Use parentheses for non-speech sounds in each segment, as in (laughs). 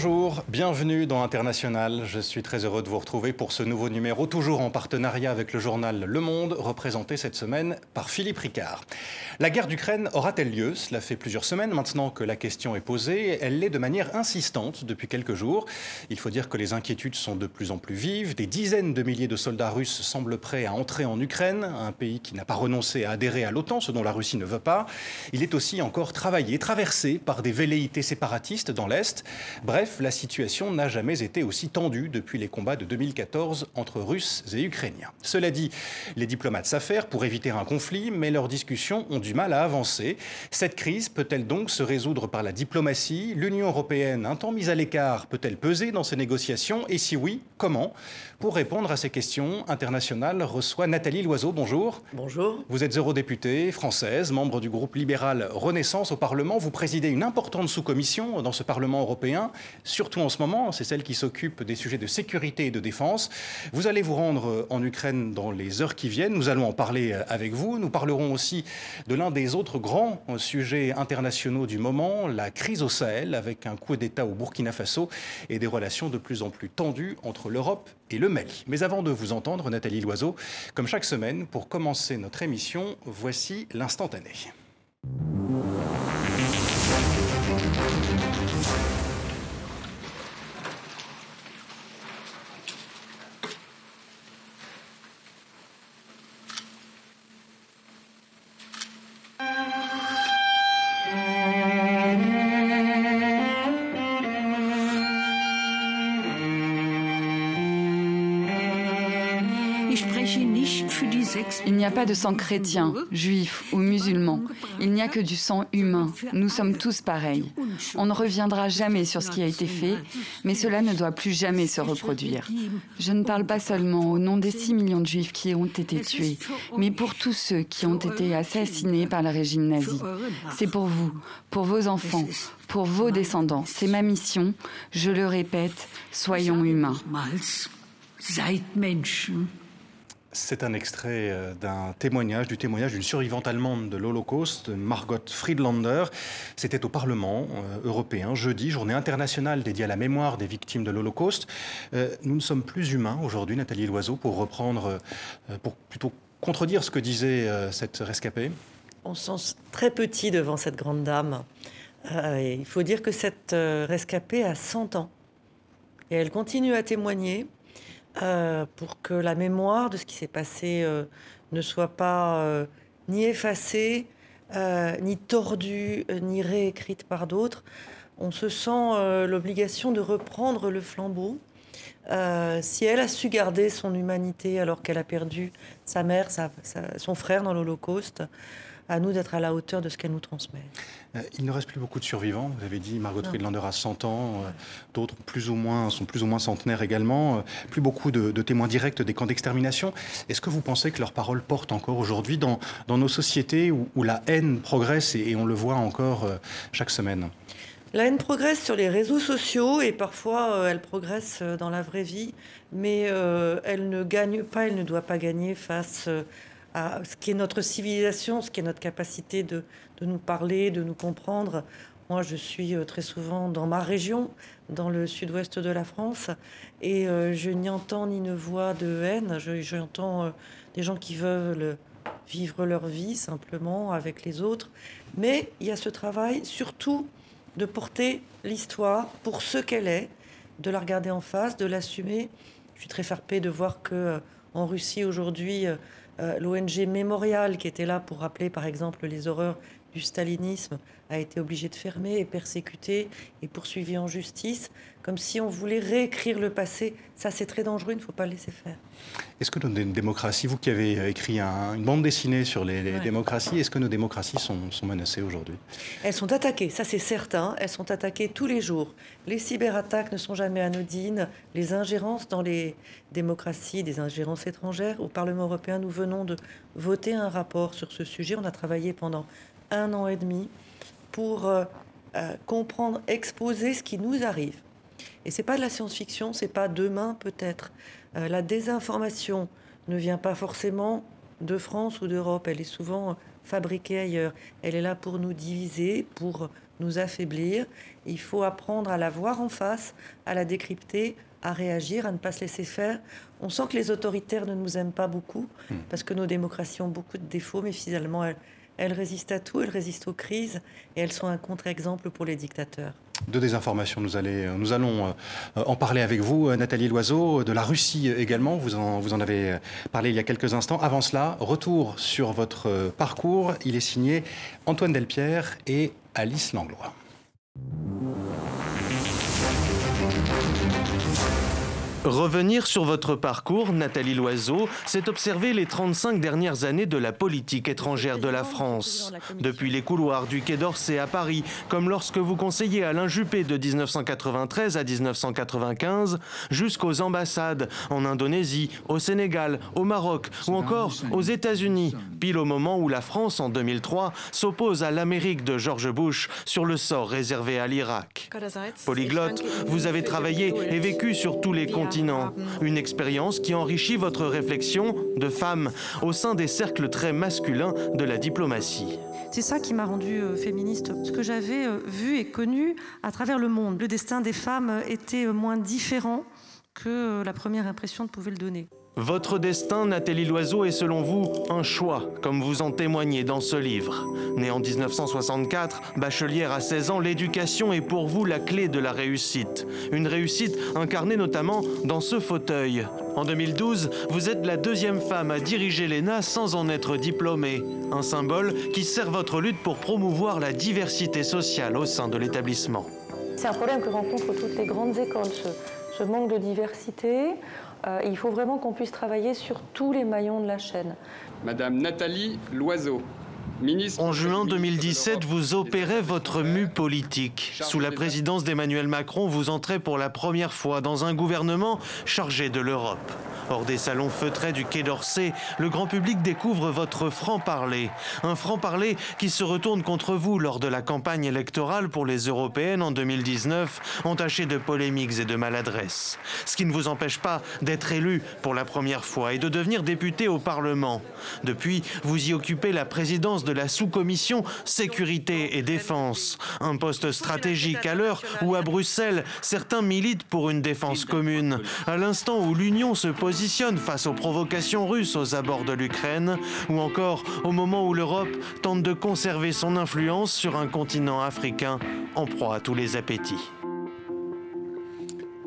Bonjour, bienvenue dans International. Je suis très heureux de vous retrouver pour ce nouveau numéro, toujours en partenariat avec le journal Le Monde, représenté cette semaine par Philippe Ricard. La guerre d'Ukraine aura-t-elle lieu? Cela fait plusieurs semaines maintenant que la question est posée. Elle l'est de manière insistante depuis quelques jours. Il faut dire que les inquiétudes sont de plus en plus vives. Des dizaines de milliers de soldats russes semblent prêts à entrer en Ukraine, un pays qui n'a pas renoncé à adhérer à l'OTAN, ce dont la Russie ne veut pas. Il est aussi encore travaillé, traversé par des velléités séparatistes dans l'Est. Bref, la situation n'a jamais été aussi tendue depuis les combats de 2014 entre Russes et Ukrainiens. Cela dit, les diplomates s'affairent pour éviter un conflit, mais leurs discussions ont du mal à avancer. Cette crise peut-elle donc se résoudre par la diplomatie? L'Union européenne, un temps mise à l'écart, peut-elle peser dans ces négociations? Et si oui, comment? Pour répondre à ces questions, International reçoit Nathalie Loiseau. Bonjour. Bonjour. Vous êtes eurodéputée française, membre du groupe libéral Renaissance au Parlement. Vous présidez une importante sous-commission dans ce Parlement européen surtout en ce moment, c'est celle qui s'occupe des sujets de sécurité et de défense. Vous allez vous rendre en Ukraine dans les heures qui viennent, nous allons en parler avec vous. Nous parlerons aussi de l'un des autres grands sujets internationaux du moment, la crise au Sahel, avec un coup d'État au Burkina Faso et des relations de plus en plus tendues entre l'Europe et le. Mais avant de vous entendre, Nathalie Loiseau, comme chaque semaine, pour commencer notre émission, voici l'instantané. De sang chrétien, juif ou musulman. Il n'y a que du sang humain. Nous sommes tous pareils. On ne reviendra jamais sur ce qui a été fait, mais cela ne doit plus jamais se reproduire. Je ne parle pas seulement au nom des 6 millions de juifs qui ont été tués, mais pour tous ceux qui ont été assassinés par le régime nazi. C'est pour vous, pour vos enfants, pour vos descendants. C'est ma mission. Je le répète, soyons humains. C'est un extrait euh, d'un témoignage, du témoignage d'une survivante allemande de l'Holocauste, Margot Friedlander. C'était au Parlement euh, européen, jeudi, journée internationale dédiée à la mémoire des victimes de l'Holocauste. Euh, nous ne sommes plus humains aujourd'hui, Nathalie Loiseau, pour reprendre, pour plutôt contredire ce que disait cette rescapée. On se sent très petit devant cette grande dame. il faut dire que cette rescapée a 100 ans. Et elle continue à témoigner euh, pour que la mémoire de ce qui s'est passé euh, ne soit pas euh, ni effacée, ni tordue, ni réécrite par d'autres. On se sent l'obligation de reprendre le flambeau. si elle a su garder son humanité alors qu'elle a perdu sa mère, son frère dans l'Holocauste, à nous d'être à la hauteur de ce qu'elle nous transmet. Euh, il ne reste plus beaucoup de survivants. Vous avez dit Margot Friedlander a 100 ans, euh, d'autres plus ou moins sont plus ou moins centenaires également. Euh, plus beaucoup de, témoins directs des camps d'extermination. Est-ce que vous pensez que leurs paroles portent encore aujourd'hui dans, dans, nos sociétés où, la haine progresse et, on le voit encore chaque semaine? La haine progresse sur les réseaux sociaux et parfois elle progresse dans la vraie vie, mais elle ne gagne pas, elle ne doit pas gagner face ce qui est notre civilisation, ce qui est notre capacité de, de nous parler, de nous comprendre. Moi, je suis euh, très souvent dans ma région, dans le sud-ouest de la France, et euh, je n'y entends ni une voix de haine. J'entends euh, des gens qui veulent vivre leur vie simplement avec les autres. Mais il y a ce travail, surtout, de porter l'histoire pour ce qu'elle est, de la regarder en face, de l'assumer. Je suis très farpée de voir que en Russie aujourd'hui, l'ONG Mémorial, qui était là pour rappeler par exemple les horreurs du stalinisme a été obligé de fermer et persécuté et poursuivi en justice, comme si on voulait réécrire le passé. Ça, c'est très dangereux, il ne faut pas le laisser faire. Est-ce que nos démocraties, vous qui avez écrit une bande dessinée sur les, démocraties, est-ce que nos démocraties sont, sont menacées aujourd'hui? Elles sont attaquées, ça c'est certain. Elles sont attaquées tous les jours. Les cyberattaques ne sont jamais anodines. Les ingérences dans les démocraties, des ingérences étrangères. Au Parlement européen, nous venons de voter un rapport sur ce sujet. On a travaillé pendant un an et demi pour euh, euh, comprendre, exposer ce qui nous arrive. Et c'est pas de la science-fiction, c'est pas demain peut-être. Euh, la désinformation ne vient pas forcément de France ou d'Europe, elle est souvent fabriquée ailleurs. Elle est là pour nous diviser, pour nous affaiblir. Il faut apprendre à la voir en face, à la décrypter, à réagir, à ne pas se laisser faire. On sent que les autoritaires ne nous aiment pas beaucoup, hmm. parce que nos démocraties ont beaucoup de défauts, mais finalement, elles, elles résistent à tout, elles résistent aux crises, et elles sont un contre-exemple pour les dictateurs. De désinformation, nous, nous allons euh, en parler avec vous, Nathalie Loiseau, de la Russie également, vous en, vous en avez parlé il y a quelques instants. Avant cela, retour sur votre parcours, il est signé Antoine Delpierre et Alice Langlois. Revenir sur votre parcours, Nathalie Loiseau, c'est observer les 35 dernières années de la politique étrangère de la France. Depuis les couloirs du Quai d'Orsay à Paris, comme lorsque vous conseillez Alain Juppé de 1993 à 1995, jusqu'aux ambassades en Indonésie, au Sénégal, au Maroc ou encore aux États-Unis, pile au moment où la France, en 2003, s'oppose à l'Amérique de George Bush sur le sort réservé à l'Irak. Polyglotte, vous avez travaillé et vécu sur tous les continents une expérience qui enrichit votre réflexion de femme au sein des cercles très masculins de la diplomatie. C'est ça qui m'a rendue euh, féministe. Ce que j'avais euh, vu et connu à travers le monde. Le destin des femmes était euh, moins différent que la première impression pouvait le donner. Votre destin, Nathalie Loiseau, est selon vous un choix, comme vous en témoignez dans ce livre. Née en 1964, bachelière à 16 ans, l'éducation est pour vous la clé de la réussite. Une réussite incarnée notamment dans ce fauteuil. En 2012, vous êtes la deuxième femme à diriger l'ENA sans en être diplômée. Un symbole qui sert votre lutte pour promouvoir la diversité sociale au sein de l'établissement. C'est un problème que rencontrent toutes les grandes écoles, ce manque de diversité. Euh, il faut vraiment qu'on puisse travailler sur tous les maillons de la chaîne. Madame Nathalie Loiseau. En juin 2017, vous opérez votre mue politique. Sous la présidence d'Emmanuel Macron, vous entrez pour la première fois dans un gouvernement chargé de l'Europe. Hors des salons feutrés du Quai d'Orsay, le grand public découvre votre franc-parler. Un franc-parler qui se retourne contre vous lors de la campagne électorale pour les européennes en 2019, entaché de polémiques et de maladresses. Ce qui ne vous empêche pas d'être élu pour la première fois et de devenir député au Parlement. Depuis, vous y occupez la présidence de la sous-commission Sécurité et Défense. Un poste stratégique à l'heure où à Bruxelles, certains militent pour une défense commune. À l'instant où l'Union se pose face aux provocations russes aux abords de l'Ukraine, ou encore au moment où l'Europe tente de conserver son influence sur un continent africain en proie à tous les appétits.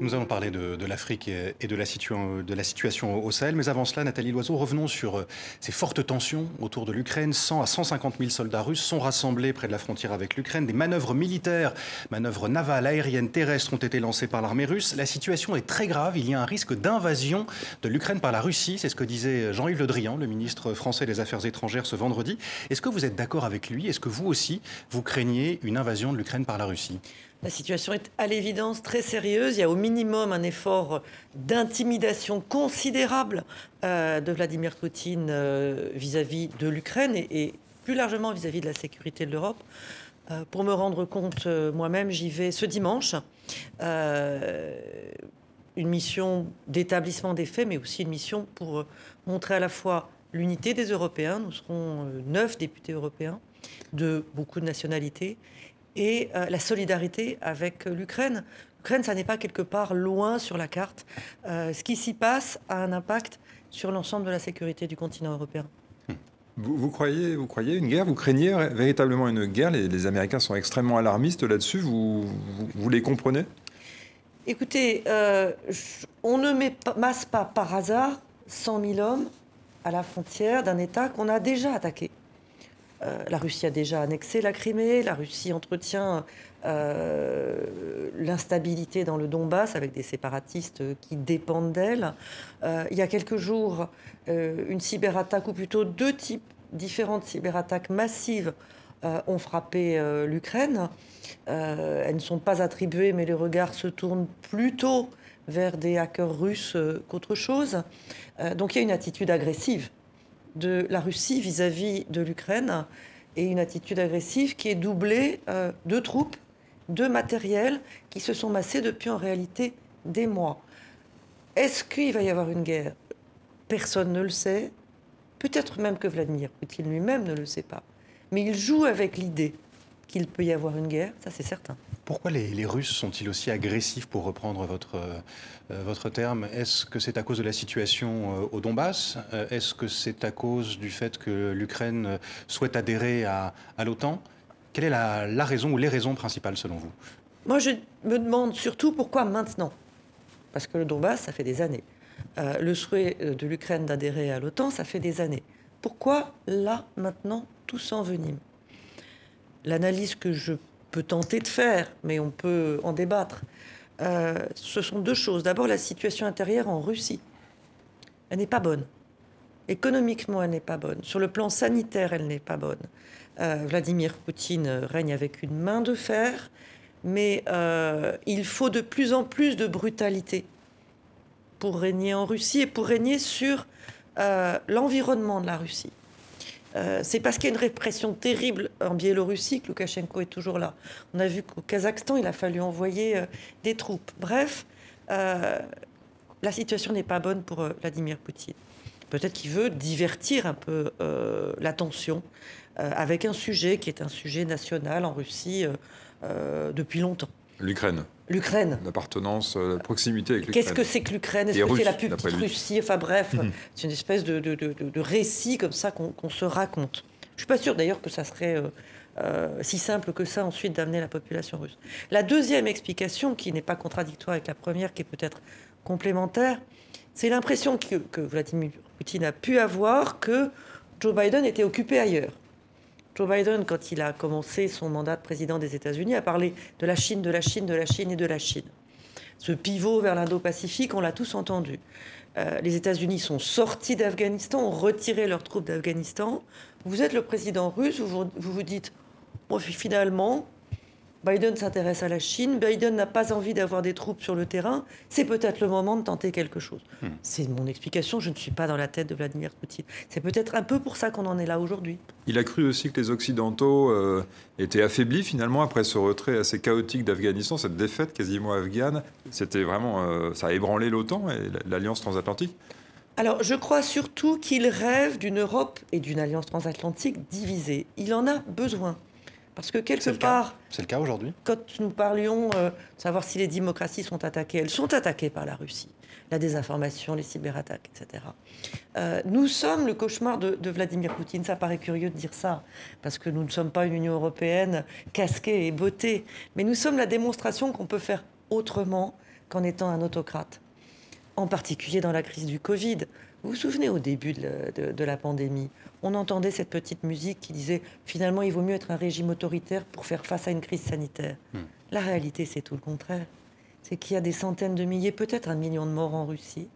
Nous allons parler de, l'Afrique et de la, de la, situation au Sahel. Mais avant cela, Nathalie Loiseau, revenons sur euh, ces fortes tensions autour de l'Ukraine. 100 à 150 000 soldats russes sont rassemblés près de la frontière avec l'Ukraine. Des manœuvres militaires, manœuvres navales, aériennes, terrestres ont été lancées par l'armée russe. La situation est très grave. Il y a un risque d'invasion de l'Ukraine par la Russie. C'est ce que disait Jean-Yves Le Drian, le ministre français des Affaires étrangères, ce vendredi. Est-ce que vous êtes d'accord avec lui? Est-ce que vous aussi, vous craignez une invasion de l'Ukraine par la Russie? La situation est à l'évidence très sérieuse. Il y a au minimum un effort d'intimidation considérable euh, de Vladimir Poutine euh, vis-à-vis de l'Ukraine et, plus largement vis-à-vis de la sécurité de l'Europe. Euh, pour me rendre compte moi-même, j'y vais ce dimanche. une mission d'établissement des faits, mais aussi une mission pour montrer à la fois l'unité des Européens. Nous serons neuf députés européens de beaucoup de nationalités et euh, la solidarité avec l'Ukraine. L'Ukraine, ça n'est pas quelque part loin sur la carte. Euh, ce qui s'y passe a un impact sur l'ensemble de la sécurité du continent européen. Vous, croyez, vous croyez une guerre? Vous craignez véritablement une guerre? Les, Américains sont extrêmement alarmistes là-dessus. Vous, vous, les comprenez? Écoutez, euh, on ne met masse pas par hasard 100 000 hommes à la frontière d'un État qu'on a déjà attaqué. Euh, la Russie a déjà annexé la Crimée, la Russie entretient euh, l'instabilité dans le Donbass avec des séparatistes qui dépendent d'elle. Euh, il y a quelques jours, une cyberattaque, ou plutôt deux types différentes cyberattaques massives ont frappé l'Ukraine. elles ne sont pas attribuées, mais les regards se tournent plutôt vers des hackers russes qu'autre chose. donc il y a une attitude agressive de la Russie vis-à-vis de l'Ukraine et une attitude agressive qui est doublée euh, de troupes, de matériel qui se sont massés depuis en réalité des mois. Est-ce qu'il va y avoir une guerre? Personne ne le sait. Peut-être même que Vladimir Poutine lui-même ne le sait pas. Mais il joue avec l'idée qu'il peut y avoir une guerre, ça c'est certain. Pourquoi les, Russes sont-ils aussi agressifs, pour reprendre votre, euh, votre terme? Est-ce que c'est à cause de la situation euh, au Donbass? Est-ce que c'est à cause du fait que l'Ukraine souhaite adhérer à, l'OTAN? Quelle est la, la raison ou les raisons principales selon vous? Moi, je me demande surtout pourquoi maintenant? Parce que le Donbass, ça fait des années. Euh, le souhait euh, de l'Ukraine d'adhérer à l'OTAN, ça fait des années. Pourquoi là, maintenant, tout s'envenime? L'analyse que je peux tenter de faire, mais on peut en débattre, euh, ce sont deux choses. D'abord, la situation intérieure en Russie. Elle n'est pas bonne. Économiquement, elle n'est pas bonne. Sur le plan sanitaire, elle n'est pas bonne. Vladimir Poutine règne avec une main de fer, mais il faut de plus en plus de brutalité pour régner en Russie et pour régner sur euh, l'environnement de la Russie. Euh, c'est parce qu'il y a une répression terrible en Biélorussie que Loukachenko est toujours là. On a vu qu'au Kazakhstan, il a fallu envoyer euh, des troupes. Bref, la situation n'est pas bonne pour Vladimir Poutine. Peut-être qu'il veut divertir un peu l'attention avec un sujet qui est un sujet national en Russie depuis longtemps. L'Ukraine. L'Ukraine. L'appartenance, euh, la proximité avec l'Ukraine. Qu'est-ce que c'est que l'Ukraine? Est-ce que c'est la plus petite Russie? Enfin bref, (laughs) c'est une espèce de, de, récit comme ça qu'on se raconte. Je suis pas sûr d'ailleurs que ça serait euh, euh, si simple que ça ensuite d'amener la population russe. La deuxième explication, qui n'est pas contradictoire avec la première, qui est peut-être complémentaire, c'est l'impression que, que Vladimir Poutine a pu avoir que Joe Biden était occupé ailleurs. Joe Biden, quand il a commencé son mandat de président des États-Unis, a parlé de la Chine, de la Chine, de la Chine et de la Chine. Ce pivot vers l'Indo-Pacifique, on l'a tous entendu. Euh, les États-Unis sont sortis d'Afghanistan, ont retiré leurs troupes d'Afghanistan. Vous êtes le président russe, vous vous, dites, finalement, Biden s'intéresse à la Chine, Biden n'a pas envie d'avoir des troupes sur le terrain, c'est peut-être le moment de tenter quelque chose. Hmm. C'est mon explication, je ne suis pas dans la tête de Vladimir Poutine. C'est peut-être un peu pour ça qu'on en est là aujourd'hui. Il a cru aussi que les Occidentaux euh, étaient affaiblis finalement après ce retrait assez chaotique d'Afghanistan, cette défaite quasiment afghane. C'était vraiment, euh, ça a ébranlé l'OTAN et l'alliance transatlantique. Alors, je crois surtout qu'il rêve d'une Europe et d'une alliance transatlantique divisée. Il en a besoin. Parce que quelque part. C'est le cas aujourd'hui Quand nous parlions euh, de savoir si les démocraties sont attaquées, elles sont attaquées par la Russie. La désinformation, les cyberattaques, etc. Euh, nous sommes le cauchemar de, Vladimir Poutine. Ça paraît curieux de dire ça, parce que nous ne sommes pas une Union européenne casquée et beauté. Mais nous sommes la démonstration qu'on peut faire autrement qu'en étant un autocrate. En particulier dans la crise du Covid. Vous vous souvenez au début de la pandémie on entendait cette petite musique qui disait finalement il vaut mieux être un régime autoritaire pour faire face à une crise sanitaire. Hmm. La réalité, c'est tout le contraire. C'est qu'il y a des centaines de milliers, peut-être un million de morts en Russie,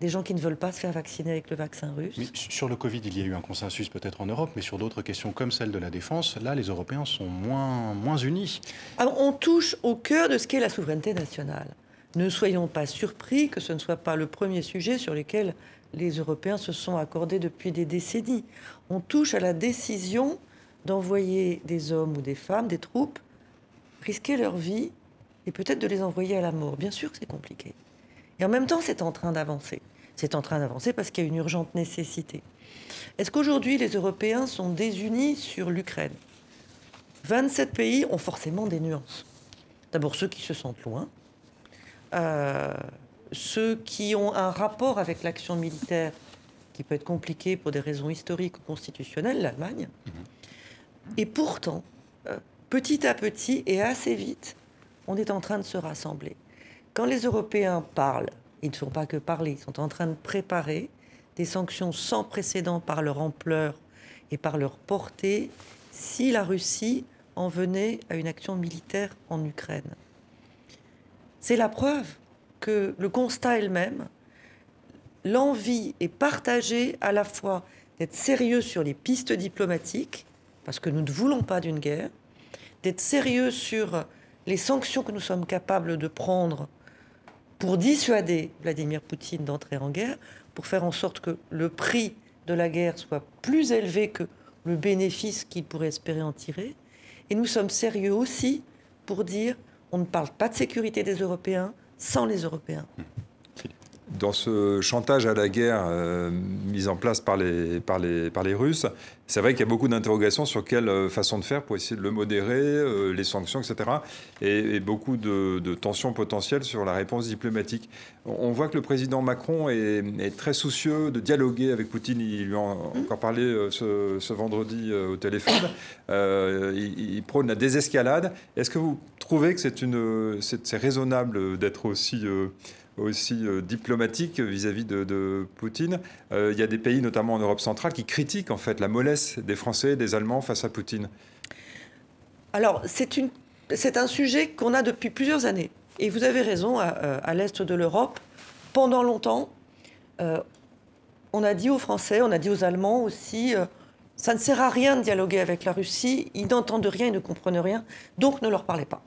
des gens qui ne veulent pas se faire vacciner avec le vaccin russe. sur le Covid, il y a eu un consensus peut-être en Europe, mais sur d'autres questions comme celle de la défense, là, les Européens sont moins, moins unis. Alors, on touche au cœur de ce qu'est la souveraineté nationale. Ne soyons pas surpris que ce ne soit pas le premier sujet sur lequel les Européens se sont accordés depuis des décennies. On touche à la décision d'envoyer des hommes ou des femmes, des troupes, risquer leur vie et peut-être de les envoyer à la mort. Bien sûr que c'est compliqué. Et en même temps, c'est en train d'avancer. C'est en train d'avancer parce qu'il y a une urgente nécessité. Est-ce qu'aujourd'hui, les Européens sont désunis sur l'Ukraine? 27 pays ont forcément des nuances. D'abord ceux qui se sentent loin, euh, ceux qui ont un rapport avec l'action militaire qui peut être compliqué pour des raisons historiques ou constitutionnelles, l'Allemagne. Mhm. Et pourtant, euh, petit à petit et assez vite, on est en train de se rassembler. Quand les Européens parlent, ils ne sont pas que parler, ils sont en train de préparer des sanctions sans précédent par leur ampleur et par leur portée si la Russie en venait à une action militaire en Ukraine. C'est la preuve que le constat est le même. L'envie est partagée à la fois d'être sérieux sur les pistes diplomatiques, parce que nous ne voulons pas d'une guerre, d'être sérieux sur les sanctions que nous sommes capables de prendre pour dissuader Vladimir Poutine d'entrer en guerre, pour faire en sorte que le prix de la guerre soit plus élevé que le bénéfice qu'il pourrait espérer en tirer. Et nous sommes sérieux aussi pour dire on ne parle pas de sécurité des Européens, sans les Européens. Dans ce chantage à la guerre euh, mis en place par les, par les, par les Russes, c'est vrai qu'il y a beaucoup d'interrogations sur quelle euh, façon de faire pour essayer de le modérer, euh, les sanctions, etc. Et, beaucoup de, tensions potentielles sur la réponse diplomatique. On voit que le président Macron est, très soucieux de dialoguer avec Poutine. Il lui a encore parlé ce, vendredi au téléphone. il, prône la désescalade. Est-ce que vous trouvez que c'est raisonnable d'être aussi aussi euh, diplomatique vis-à-vis de, Poutine. Euh, il y a des pays, notamment en Europe centrale, qui critiquent en fait la mollesse des Français et des Allemands face à Poutine. Alors, c'est un sujet qu'on a depuis plusieurs années. Et vous avez raison, à, euh, l'est de l'Europe, pendant longtemps, on a dit aux Français, on a dit aux Allemands aussi, ça ne sert à rien de dialoguer avec la Russie, ils n'entendent rien, ils ne comprennent rien, donc ne leur parlez pas.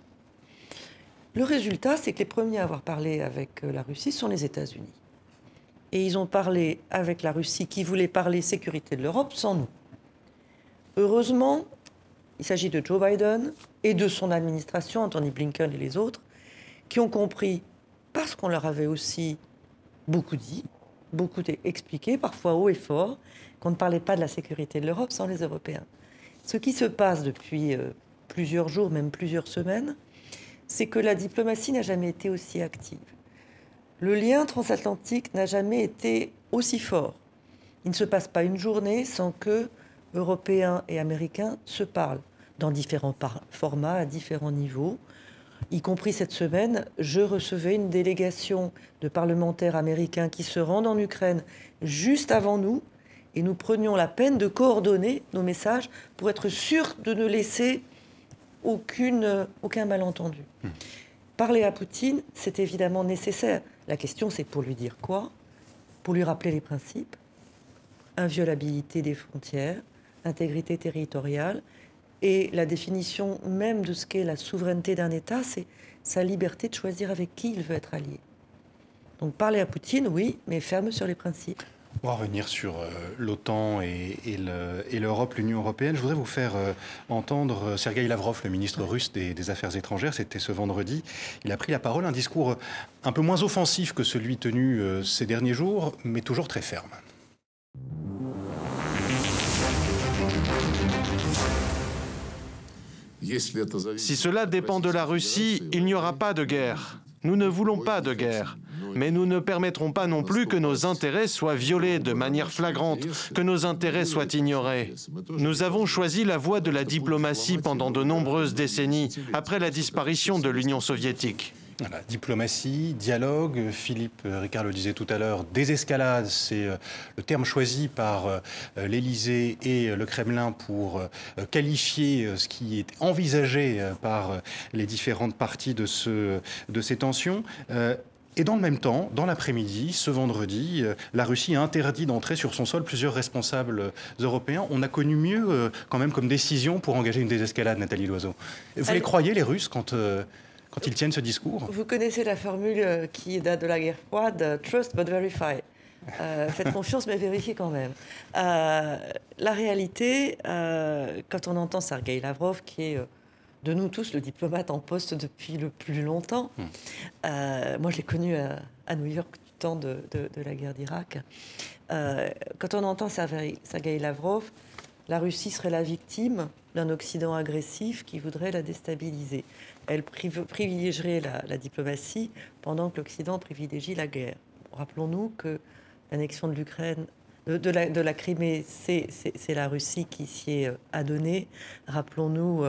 Le résultat, c'est que les premiers à avoir parlé avec euh, la Russie sont les États-Unis. Et ils ont parlé avec la Russie qui voulait parler sécurité de l'Europe sans nous. Heureusement, il s'agit de Joe Biden et de son administration, Anthony Blinken et les autres, qui ont compris, parce qu'on leur avait aussi beaucoup dit, beaucoup expliqué, parfois haut et fort, qu'on ne parlait pas de la sécurité de l'Europe sans les Européens. Ce qui se passe depuis euh, plusieurs jours, même plusieurs semaines, c'est que la diplomatie n'a jamais été aussi active. Le lien transatlantique n'a jamais été aussi fort. Il ne se passe pas une journée sans que Européens et Américains se parlent dans différents formats, à différents niveaux. Y compris cette semaine, je recevais une délégation de parlementaires américains qui se rendent en Ukraine juste avant nous et nous prenions la peine de coordonner nos messages pour être sûrs de ne laisser aucune, aucun malentendu. Hmm. Parler à Poutine, c'est évidemment nécessaire. La question, c'est pour lui dire quoi? Pour lui rappeler les principes inviolabilité des frontières, intégrité territoriale, et la définition même de ce qu'est la souveraineté d'un État, c'est sa liberté de choisir avec qui il veut être allié. Donc parler à Poutine, oui, mais ferme sur les principes. On va revenir sur euh, l'OTAN et, l'Europe, l'Union européenne. Je voudrais vous faire euh, entendre euh, Sergei Lavrov, le ministre russe des, Affaires étrangères. C'était ce vendredi. Il a pris la parole, un discours un peu moins offensif que celui tenu ces derniers jours, mais toujours très ferme. Si cela dépend de la Russie, il n'y aura pas de guerre. Nous ne voulons pas de guerre. Mais nous ne permettrons pas non plus que nos intérêts soient violés de manière flagrante, que nos intérêts soient ignorés. Nous avons choisi la voie de la diplomatie pendant de nombreuses décennies, après la disparition de l'Union soviétique. diplomatie, dialogue, Philippe Ricard le disait tout à l'heure, désescalade, c'est euh, le terme choisi par euh, l'Élysée et le Kremlin pour euh, qualifier ce qui est envisagé par les différentes parties de ces tensions. Et dans le même temps, dans l'après-midi, ce vendredi, euh, la Russie a interdit d'entrer sur son sol plusieurs responsables euh, européens. On a connu mieux euh, quand même comme décision pour engager une désescalade, Nathalie Loiseau. Vous les croyez, les Russes, quand, quand ils tiennent ce discours? Vous connaissez la formule qui date de la guerre froide, trust but verify. faites confiance, mais vérifiez quand même. la réalité, quand on entend Sergei Lavrov, qui est de nous tous le diplomate en poste depuis le plus longtemps. Hmm. Euh, moi, je l'ai connu à, New York du temps de, la guerre d'Irak. Euh, quand on entend Sergei Lavrov, la Russie serait la victime d'un Occident agressif qui voudrait la déstabiliser. Elle privilégierait la, diplomatie pendant que l'Occident privilégie la guerre. Rappelons-nous que l'annexion de l'Ukraine, de, la, de, la, Crimée, c'est la Russie qui s'y est euh, adonnée. Rappelons-nous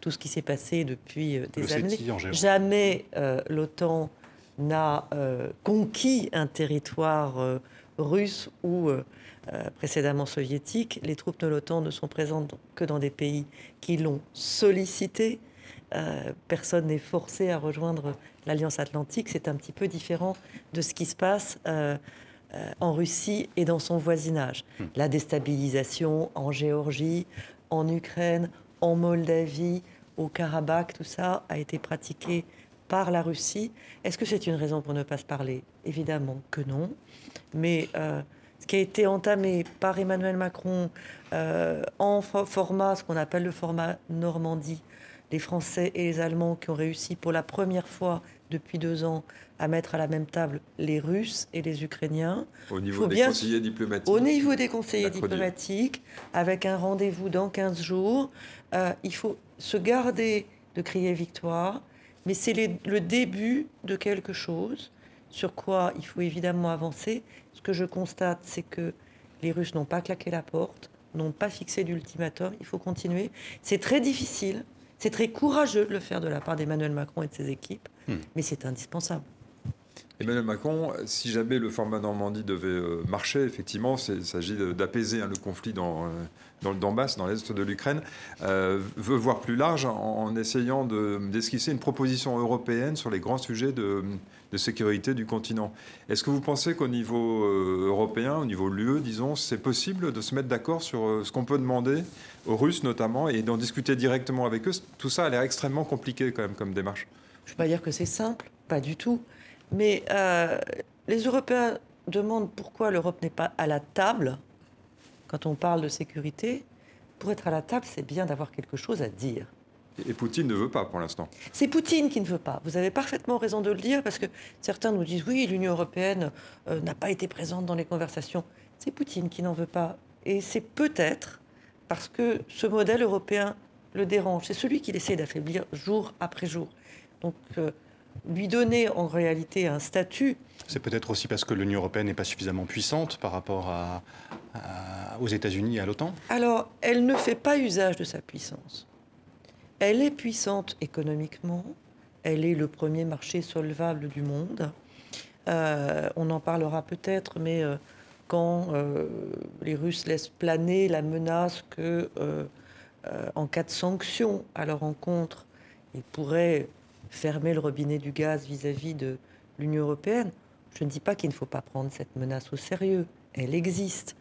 tout ce qui s'est passé depuis euh, des années. Jamais euh, l'OTAN n'a euh, conquis un territoire russe ou précédemment soviétique. Les troupes de l'OTAN ne sont présentes que dans des pays qui l'ont sollicité. personne n'est forcé à rejoindre l'Alliance Atlantique. C'est un petit peu différent de ce qui se passe en Russie et dans son voisinage. Hmm. La déstabilisation en Géorgie, en Ukraine, en Moldavie, au Karabakh, tout ça a été pratiqué par la Russie. Est-ce que c'est une raison pour ne pas se parler? Évidemment que non. Mais euh, ce qui a été entamé par Emmanuel Macron euh, en format, ce qu'on appelle le format Normandie, les Français et les Allemands qui ont réussi pour la première fois depuis deux ans à mettre à la même table les Russes et les Ukrainiens. Au niveau des conseillers diplomatiques. Au niveau des conseillers diplomatiques, avec un rendez-vous dans 15 jours. Euh, il faut se garder de crier victoire, mais c'est le début de quelque chose sur quoi il faut évidemment avancer. Ce que je constate, c'est que les Russes n'ont pas claqué la porte, n'ont pas fixé d'ultimatum. Il faut continuer. C'est très difficile, c'est très courageux de le faire de la part d'Emmanuel Macron et de ses équipes, hmm. mais c'est indispensable. Emmanuel Macron, si jamais le format Normandie devait euh, marcher, effectivement, il s'agit d'apaiser hein, le conflit dans, euh, dans le Donbass, dans l'est de l'Ukraine, euh, veut voir plus large en, essayant d'esquisser une proposition européenne sur les grands sujets de, sécurité du continent. Est-ce que vous pensez qu'au niveau européen, au niveau de l'UE, disons, c'est possible de se mettre d'accord sur ce qu'on peut demander aux Russes notamment et d'en discuter directement avec eux? Tout ça a l'air extrêmement compliqué quand même comme démarche. Je ne vais pas dire que c'est simple, pas du tout. Mais euh, les Européens demandent pourquoi l'Europe n'est pas à la table quand on parle de sécurité. Pour être à la table, c'est bien d'avoir quelque chose à dire. Et Poutine ne veut pas pour l'instant. C'est Poutine qui ne veut pas. Vous avez parfaitement raison de le dire parce que certains nous disent oui, l'Union européenne euh, n'a pas été présente dans les conversations. C'est Poutine qui n'en veut pas. Et c'est peut-être parce que ce modèle européen le dérange. C'est celui qu'il essaie d'affaiblir jour après jour. Donc euh, lui donner en réalité un statut. C'est peut-être aussi parce que l'Union européenne n'est pas suffisamment puissante par rapport aux États-Unis et à l'OTAN Alors, elle ne fait pas usage de sa puissance. Elle est puissante économiquement, elle est le premier marché solvable du monde. Euh, on en parlera peut-être, mais euh, quand euh, les Russes laissent planer la menace que, en cas de sanctions à leur encontre, ils pourraient fermer le robinet du gaz vis-à-vis de l'Union européenne. Je ne dis pas qu'il ne faut pas prendre cette menace au sérieux. Elle existe.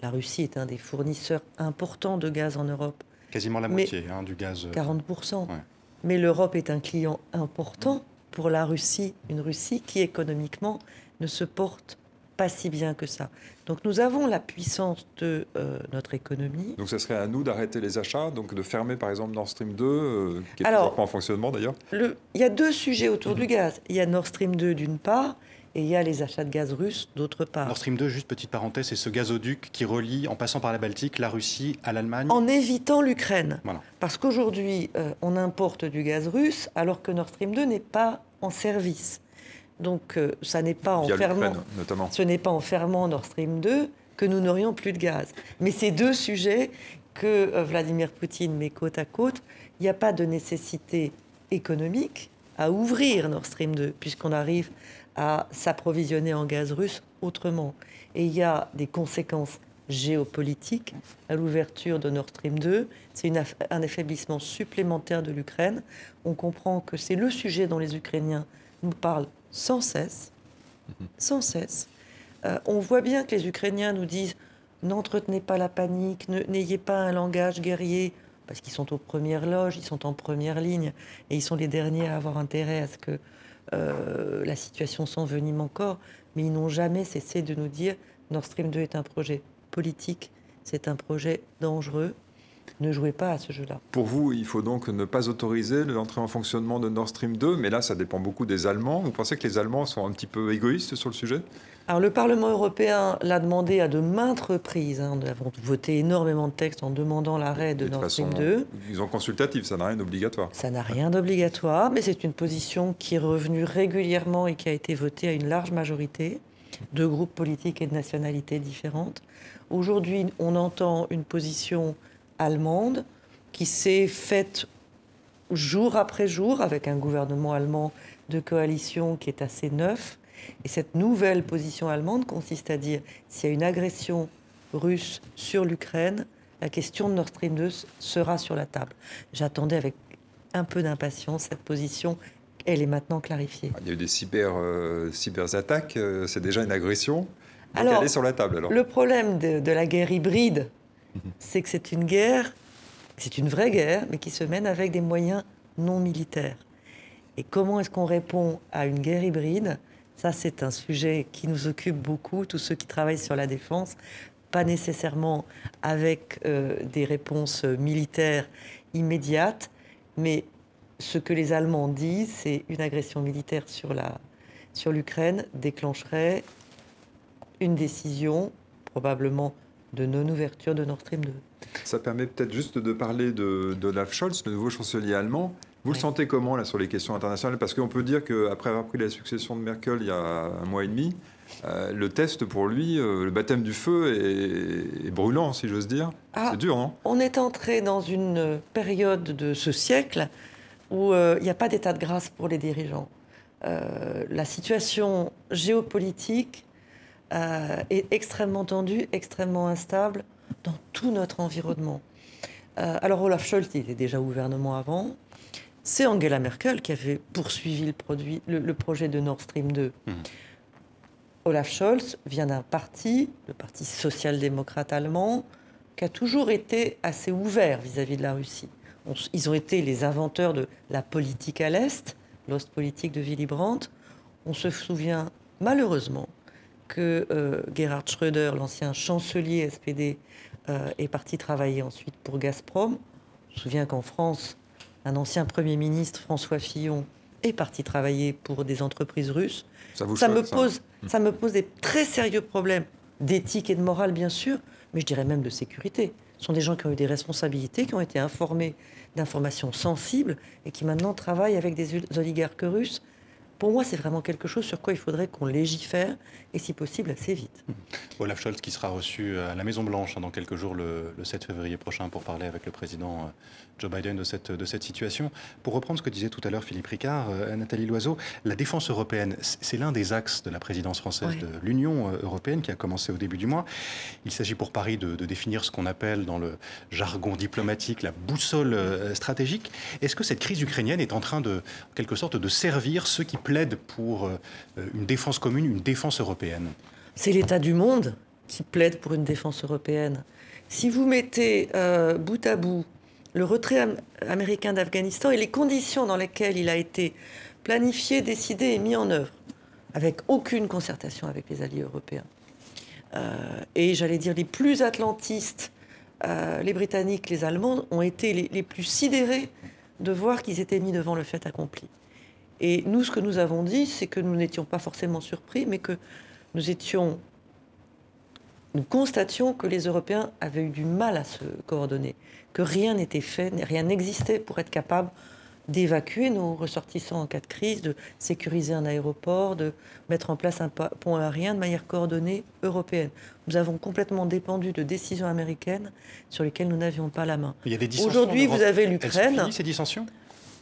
La Russie est un des fournisseurs importants de gaz en Europe. Quasiment la moitié hein, du gaz. 40%. Euh, Mais l'Europe est un client important pour la Russie, une Russie qui économiquement ne se porte pas si bien que ça. Donc nous avons la puissance de euh, notre économie. Donc ce serait à nous d'arrêter les achats, donc de fermer par exemple Nord Stream 2, euh, qui est Alors, pas en fonctionnement d'ailleurs Il y a deux sujets autour du gaz. Il y a Nord Stream 2 d'une part, et il y a les achats de gaz russe d'autre part. Nord Stream 2, juste petite parenthèse, c'est ce gazoduc qui relie, en passant par la Baltique, la Russie à l'Allemagne En évitant l'Ukraine. Parce qu'aujourd'hui, euh, on importe du gaz russe alors que Nord Stream 2 n'est pas en service. Donc, euh, ça n'est pas en fermant, notamment. ce n'est pas en fermant Nord Stream 2 que nous n'aurions plus de gaz. Mais ces deux sujets que euh, Vladimir Poutine met côte à côte, il n'y a pas de nécessité économique à ouvrir Nord Stream 2, puisqu'on arrive à s'approvisionner en gaz russe autrement. Et il y a des conséquences géopolitiques à l'ouverture de Nord Stream 2. C'est un affaiblissement supplémentaire de l'Ukraine. On comprend que c'est le sujet dont les Ukrainiens nous parlent sans cesse, sans cesse. Euh, on voit bien que les Ukrainiens nous disent n'entretenez pas la panique, n'ayez pas un langage guerrier, parce qu'ils sont aux premières loges, ils sont en première ligne, et ils sont les derniers à avoir intérêt à ce que euh, la situation s'envenime encore, mais ils n'ont jamais cessé de nous dire Nord Stream 2 est un projet politique, c'est un projet dangereux, ne jouez pas à ce jeu-là. Pour vous, il faut donc ne pas autoriser l'entrée en fonctionnement de Nord Stream 2, mais là, ça dépend beaucoup des Allemands. Vous pensez que les Allemands sont un petit peu égoïstes sur le sujet? Alors le Parlement européen l'a demandé à de maintes reprises. Hein. Nous avons voté énormément de textes en demandant l'arrêt de, Nord Stream 2. Ils ont consultatif, ça n'a rien d'obligatoire. Ça n'a rien d'obligatoire, mais c'est une position qui est revenue régulièrement et qui a été votée à une large majorité de groupes politiques et de nationalités différentes. Aujourd'hui, on entend une position allemande qui s'est faite jour après jour avec un gouvernement allemand de coalition qui est assez neuf. Et cette nouvelle position allemande consiste à dire s'il y a une agression russe sur l'Ukraine, la question de Nord Stream 2 sera sur la table. J'attendais avec un peu d'impatience cette position. Elle est maintenant clarifiée. Il y a eu des cyber, euh, cyberattaques, euh, c'est déjà une agression. alors, elle est sur la table alors. Le problème de la guerre hybride c'est que c'est une guerre, c'est une vraie guerre, mais qui se mène avec des moyens non militaires. Et comment est-ce qu'on répond à une guerre hybride? Ça, c'est un sujet qui nous occupe beaucoup, tous ceux qui travaillent sur la défense, pas nécessairement avec euh, des réponses militaires immédiates. Mais ce que les Allemands disent, c'est une agression militaire sur la sur l'Ukraine déclencherait une décision, probablement de non-ouverture de Nord Stream 2. Ça permet peut-être juste de parler de, Olaf Scholz, le nouveau chancelier allemand. Vous le sentez comment là sur les questions internationales? Parce qu'on peut dire qu'après avoir pris la succession de Merkel il y a un mois et demi, euh, le test pour lui, euh, le baptême du feu est, brûlant, si j'ose dire. Ah, c'est dur, non On est entré dans une période de ce siècle où euh, il n'y a pas d'état de grâce pour les dirigeants. la situation géopolitique est extrêmement tendue, extrêmement instable dans tout notre environnement. alors Olaf Scholz, il est déjà au gouvernement avant. C'est Angela Merkel qui avait poursuivi le, projet de Nord Stream 2. Olaf Scholz vient d'un parti, le Parti social-démocrate allemand, qui a toujours été assez ouvert vis-à-vis de la Russie. ils ont été les inventeurs de la politique à l'Est, l'Ostpolitik de Willy Brandt. On se souvient malheureusement que euh, Gerhard Schröder, l'ancien chancelier SPD, euh, est parti travailler ensuite pour Gazprom. On se souvient qu'en France, un ancien Premier ministre, François Fillon, est parti travailler pour des entreprises russes. Ça, me pose, hmm. ça me pose des très sérieux problèmes d'éthique et de morale, bien sûr, mais je dirais même de sécurité. Ce sont des gens qui ont eu des responsabilités, qui ont été informés d'informations sensibles et qui maintenant travaillent avec des oligarques russes pour moi, c'est vraiment quelque chose sur quoi il faudrait qu'on légifère, et si possible assez vite. Mmh. Olaf Scholz qui sera reçu à la Maison-Blanche hein, dans quelques jours, le, 7 février prochain, pour parler avec le président euh, Joe Biden de cette, de cette situation. Pour reprendre ce que disait tout à l'heure Philippe Ricard, euh, Nathalie Loiseau, la défense européenne, c'est l'un des axes de la présidence française de l'Union euh, européenne qui a commencé au début du mois. Il s'agit pour Paris de, définir ce qu'on appelle dans le jargon diplomatique la boussole stratégique. Est-ce que cette crise ukrainienne est en train de, en quelque sorte, de servir ceux qui plaide pour euh, une défense commune, une défense européenne C'est l'État du monde qui plaide pour une défense européenne. Si vous mettez euh, bout à bout le retrait américain d'Afghanistan et les conditions dans lesquelles il a été planifié, décidé et mis en œuvre, avec aucune concertation avec les alliés européens, euh, et j'allais dire les plus atlantistes, les Britanniques, les Allemands, ont été les plus sidérés de voir qu'ils étaient mis devant le fait accompli. Et nous, ce que nous avons dit, c'est que nous n'étions pas forcément surpris, mais que nous étions. Nous constations que les Européens avaient eu du mal à se coordonner, que rien n'était fait, rien n'existait pour être capable d'évacuer nos ressortissants en cas de crise, de sécuriser un aéroport, de mettre en place un pont aérien de manière coordonnée européenne. Nous avons complètement dépendu de décisions américaines sur lesquelles nous n'avions pas la main. Aujourd'hui, vous avez l'Ukraine. ces dissensions?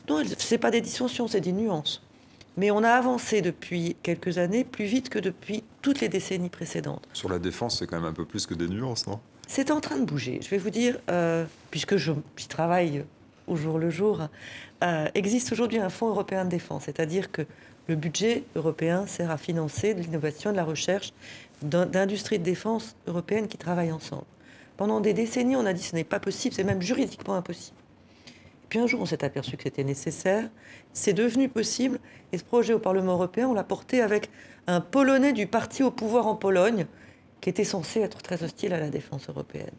Non, ce n'est pas des dissensions, c'est des nuances. Mais on a avancé depuis quelques années plus vite que depuis toutes les décennies précédentes. Sur la défense, c'est quand même un peu plus que des nuances, non? C'est en train de bouger. Je vais vous dire, euh, puisque j'y travaille au jour le jour, euh, existe aujourd'hui un fonds européen de défense, c'est-à-dire que le budget européen sert à financer de l'innovation, de la recherche, d'industries de défense européennes qui travaillent ensemble. Pendant des décennies, on a dit que ce n'est pas possible, c'est même juridiquement impossible. Puis un jour, on s'est aperçu que c'était nécessaire. C'est devenu possible. Et ce projet au Parlement européen, on l'a porté avec un Polonais du parti au pouvoir en Pologne, qui était censé être très hostile à la défense européenne.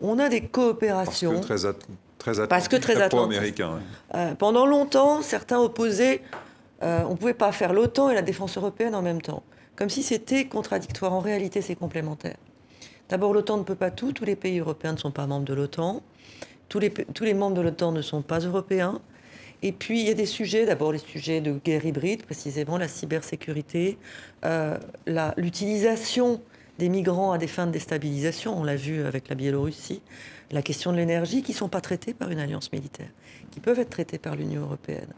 On a des coopérations. Parce que très, très, parce que très, américain euh, pendant longtemps, certains opposaient. Euh, on ne pouvait pas faire l'OTAN et la défense européenne en même temps. Comme si c'était contradictoire. En réalité, c'est complémentaire. D'abord, l'OTAN ne peut pas tout. Tous les pays européens ne sont pas membres de l'OTAN. Tous les, membres de l'OTAN ne sont pas européens. Et puis, il y a des sujets, d'abord les sujets de guerre hybride, précisément la cybersécurité, euh, l'utilisation des migrants à des fins de déstabilisation, on l'a vu avec la Biélorussie, la question de l'énergie, qui ne sont pas traitées par une alliance militaire, qui peuvent être traitées par l'Union européenne.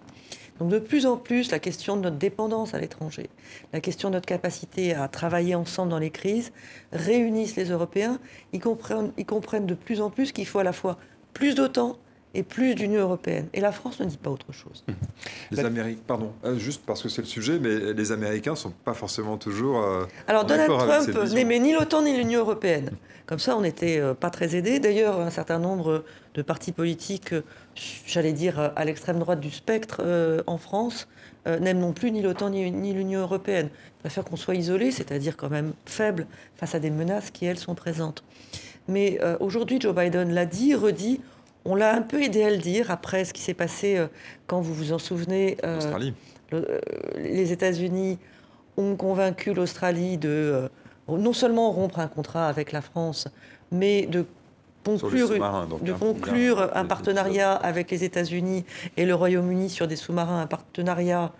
Donc de plus en plus, la question de notre dépendance à l'étranger, la question de notre capacité à travailler ensemble dans les crises, réunissent les Européens. Ils comprennent de plus en plus qu'il faut à la fois plus d'OTAN et plus d'Union européenne. Et la France ne dit pas autre chose. Les Américains, pardon, euh, juste parce que c'est le sujet, mais les Américains ne sont pas forcément toujours. Euh, Alors Donald Trump n'aimait ni l'OTAN ni l'Union européenne. Comme ça, on n'était euh, pas très aidés. D'ailleurs, un certain nombre de partis politiques, j'allais dire à l'extrême droite du spectre en France, n'aiment non plus ni l'OTAN ni, ni l'Union européenne. Ils préfèrent qu'on soit isolé, c'est-à-dire quand même faible face à des menaces qui, elles, sont présentes. Mais aujourd'hui, Joe Biden l'a dit, redit, On l'a un peu aidé à le dire après ce qui s'est passé euh, quand vous vous en souvenez. euh, les États-Unis ont convaincu l'Australie de non seulement rompre un contrat avec la France, mais de conclure, donc, de hein, conclure un partenariat avec les États-Unis et le Royaume-Uni sur des sous-marins, un partenariat.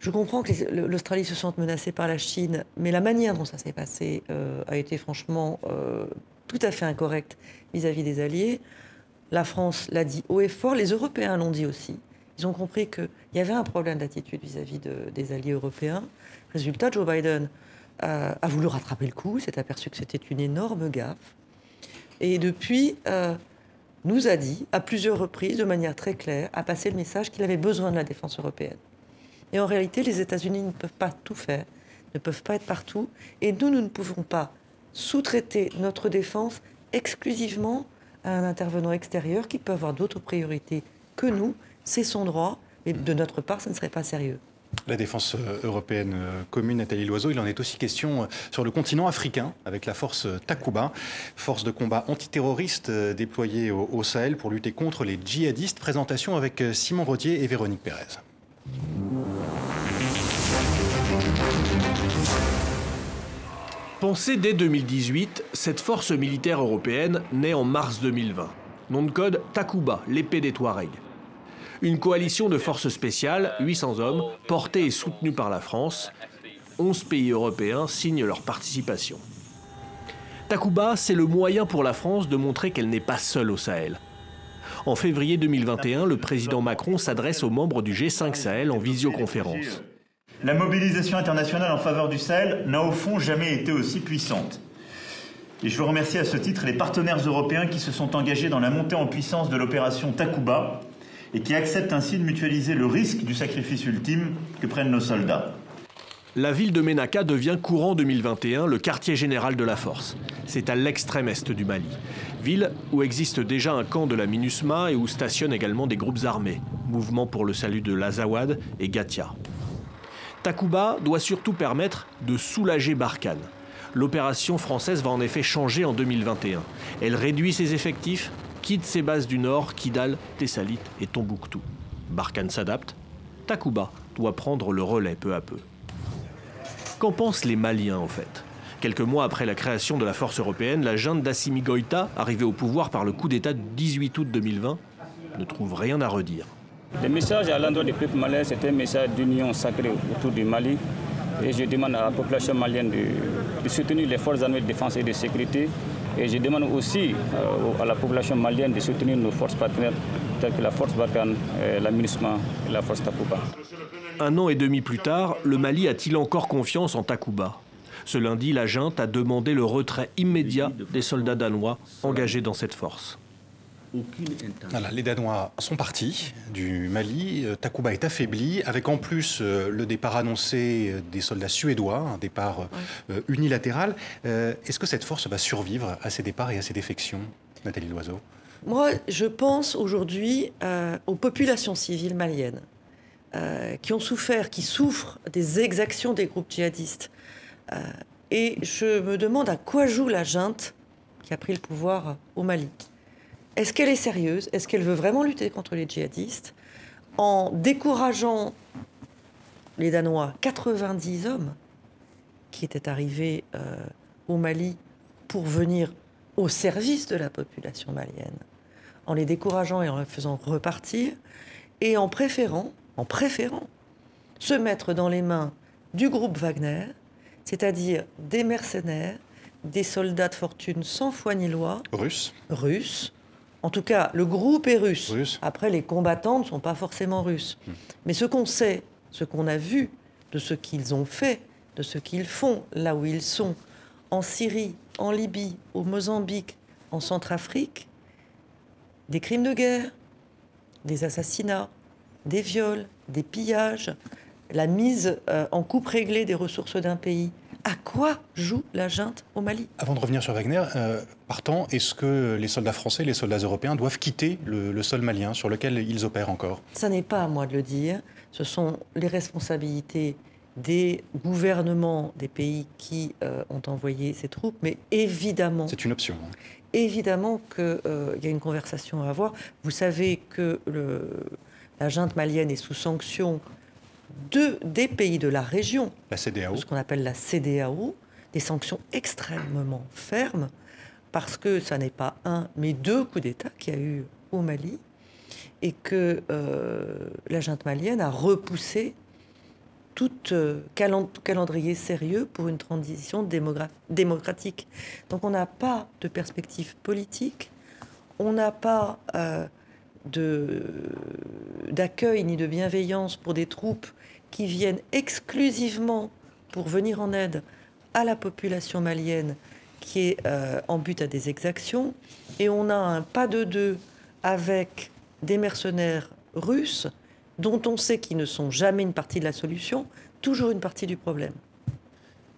Je comprends que l'Australie se sente menacée par la Chine, mais la manière dont ça s'est passé euh, a été franchement euh, tout à fait incorrecte vis-à-vis des alliés. La France l'a dit haut et fort, les Européens l'ont dit aussi. Ils ont compris qu'il y avait un problème d'attitude vis-à-vis des alliés européens. Résultat, Joe Biden a, voulu rattraper le coup, s'est aperçu que c'était une énorme gaffe et depuis, euh, nous a dit à plusieurs reprises, de manière très claire, a passé le message qu'il avait besoin de la défense européenne. Et en réalité, les États-Unis ne peuvent pas tout faire, ne peuvent pas être partout, et nous, nous ne pouvons pas sous-traiter notre défense exclusivement à un intervenant extérieur qui peut avoir d'autres priorités que nous. C'est son droit, mais de notre part, ce ne serait pas sérieux. La défense euh, européenne euh, commune, Nathalie Loiseau, il en est aussi question euh, sur le continent africain avec la force Takuba, force de combat antiterroriste déployée au, Sahel pour lutter contre les djihadistes. Présentation avec Simon Rodier et Véronique Pérez. Pensée dès 2018, cette force militaire européenne naît en mars 2020. Nom de code Takuba, l'épée des Touaregs. Une coalition de forces spéciales, 800 hommes, portée et soutenue par la France. 11 pays européens signent leur participation. Takuba, c'est le moyen pour la France de montrer qu'elle n'est pas seule au Sahel. En février 2021, le président Macron s'adresse aux membres du G5 Sahel en visioconférence. La mobilisation internationale en faveur du Sahel n'a au fond jamais été aussi puissante. Et je veux remercier à ce titre les partenaires européens qui se sont engagés dans la montée en puissance de l'opération Takuba, et qui accepte ainsi de mutualiser le risque du sacrifice ultime que prennent nos soldats. La ville de Ménaka devient courant 2021 le quartier général de la force. C'est à l'extrême est du Mali. Ville où existe déjà un camp de la MINUSMA et où stationnent également des groupes armés, Mouvement pour le salut de l'Azawad et Gatia. Takuba doit surtout permettre de soulager Barkhane. L'opération française va en effet changer en 2021. Elle réduit ses effectifs, quitte ses bases du nord, Kidal, Tessalit et Tombouctou. Barkhane s'adapte, Takuba doit prendre le relais peu à peu. Qu'en pensent les Maliens en fait? Quelques mois après la création de la force européenne, la junte d'Assimi Goïta, arrivée au pouvoir par le coup d'État du 18 août 2020, ne trouve rien à redire. Le message à l'endroit des peuples maliens, c'est un message d'union sacrée autour du Mali. Et je demande à la population malienne de, de soutenir les forces armées de défense et de sécurité et je demande aussi euh, à la population malienne de soutenir nos forces partenaires telles que la force Barkhane, euh, la et la force Takuba. Un an et demi plus tard, le Mali a-t-il encore confiance en Takuba Ce lundi, la junte a demandé le retrait immédiat des soldats danois engagés dans cette force les Danois sont partis du Mali. Euh, Takuba est affaibli, avec en plus euh, le départ annoncé euh, des soldats suédois, un départ unilatéral. Est-ce que cette force va survivre à ces départs et à ces défections, Nathalie Loiseau? Moi, je pense aujourd'hui aux populations civiles maliennes qui ont souffert, qui souffrent des exactions des groupes djihadistes. et je me demande à quoi joue la junte qui a pris le pouvoir au Mali. Est-ce qu'elle est sérieuse? Est-ce qu'elle veut vraiment lutter contre les djihadistes? En décourageant les Danois, 90 hommes qui étaient arrivés euh, au Mali pour venir au service de la population malienne, en les décourageant et en les faisant repartir, et en préférant, en préférant, se mettre dans les mains du groupe Wagner, c'est-à-dire des mercenaires, des soldats de fortune sans foi ni loi, russes, russes en tout cas, le groupe est russe. Après, les combattants ne sont pas forcément russes. Hmm. Mais ce qu'on sait, ce qu'on a vu de ce qu'ils ont fait, de ce qu'ils font là où ils sont, en Syrie, en Libye, au Mozambique, en Centrafrique, des crimes de guerre, des assassinats, des viols, des pillages, la mise euh, en coupe réglée des ressources d'un pays, à quoi joue la junte au Mali? Avant de revenir sur Wagner, euh, partant, est-ce que les soldats français, les soldats européens doivent quitter le, sol malien sur lequel ils opèrent encore? Ça n'est pas à moi de le dire. Ce sont les responsabilités des gouvernements des pays qui euh, ont envoyé ces troupes, mais évidemment... C'est une option. Hein. Évidemment qu'il euh, y a une conversation à avoir. Vous savez que le, la junte malienne est sous sanction de, des pays de la région. La CDAO. Ce qu'on appelle la CDAO. Des sanctions extrêmement fermes, parce que ça n'est pas un, mais deux coups d'État qu'il y a eu au Mali, et que euh, la junte malienne a repoussé tout euh, calendrier sérieux pour une transition démocratique. Donc on n'a pas de perspective politique, on n'a pas euh, d'accueil ni de bienveillance pour des troupes qui viennent exclusivement pour venir en aide à la population malienne qui est euh, en but à des exactions. Et on a un pas de deux avec des mercenaires russes dont on sait qu'ils ne sont jamais une partie de la solution, toujours une partie du problème.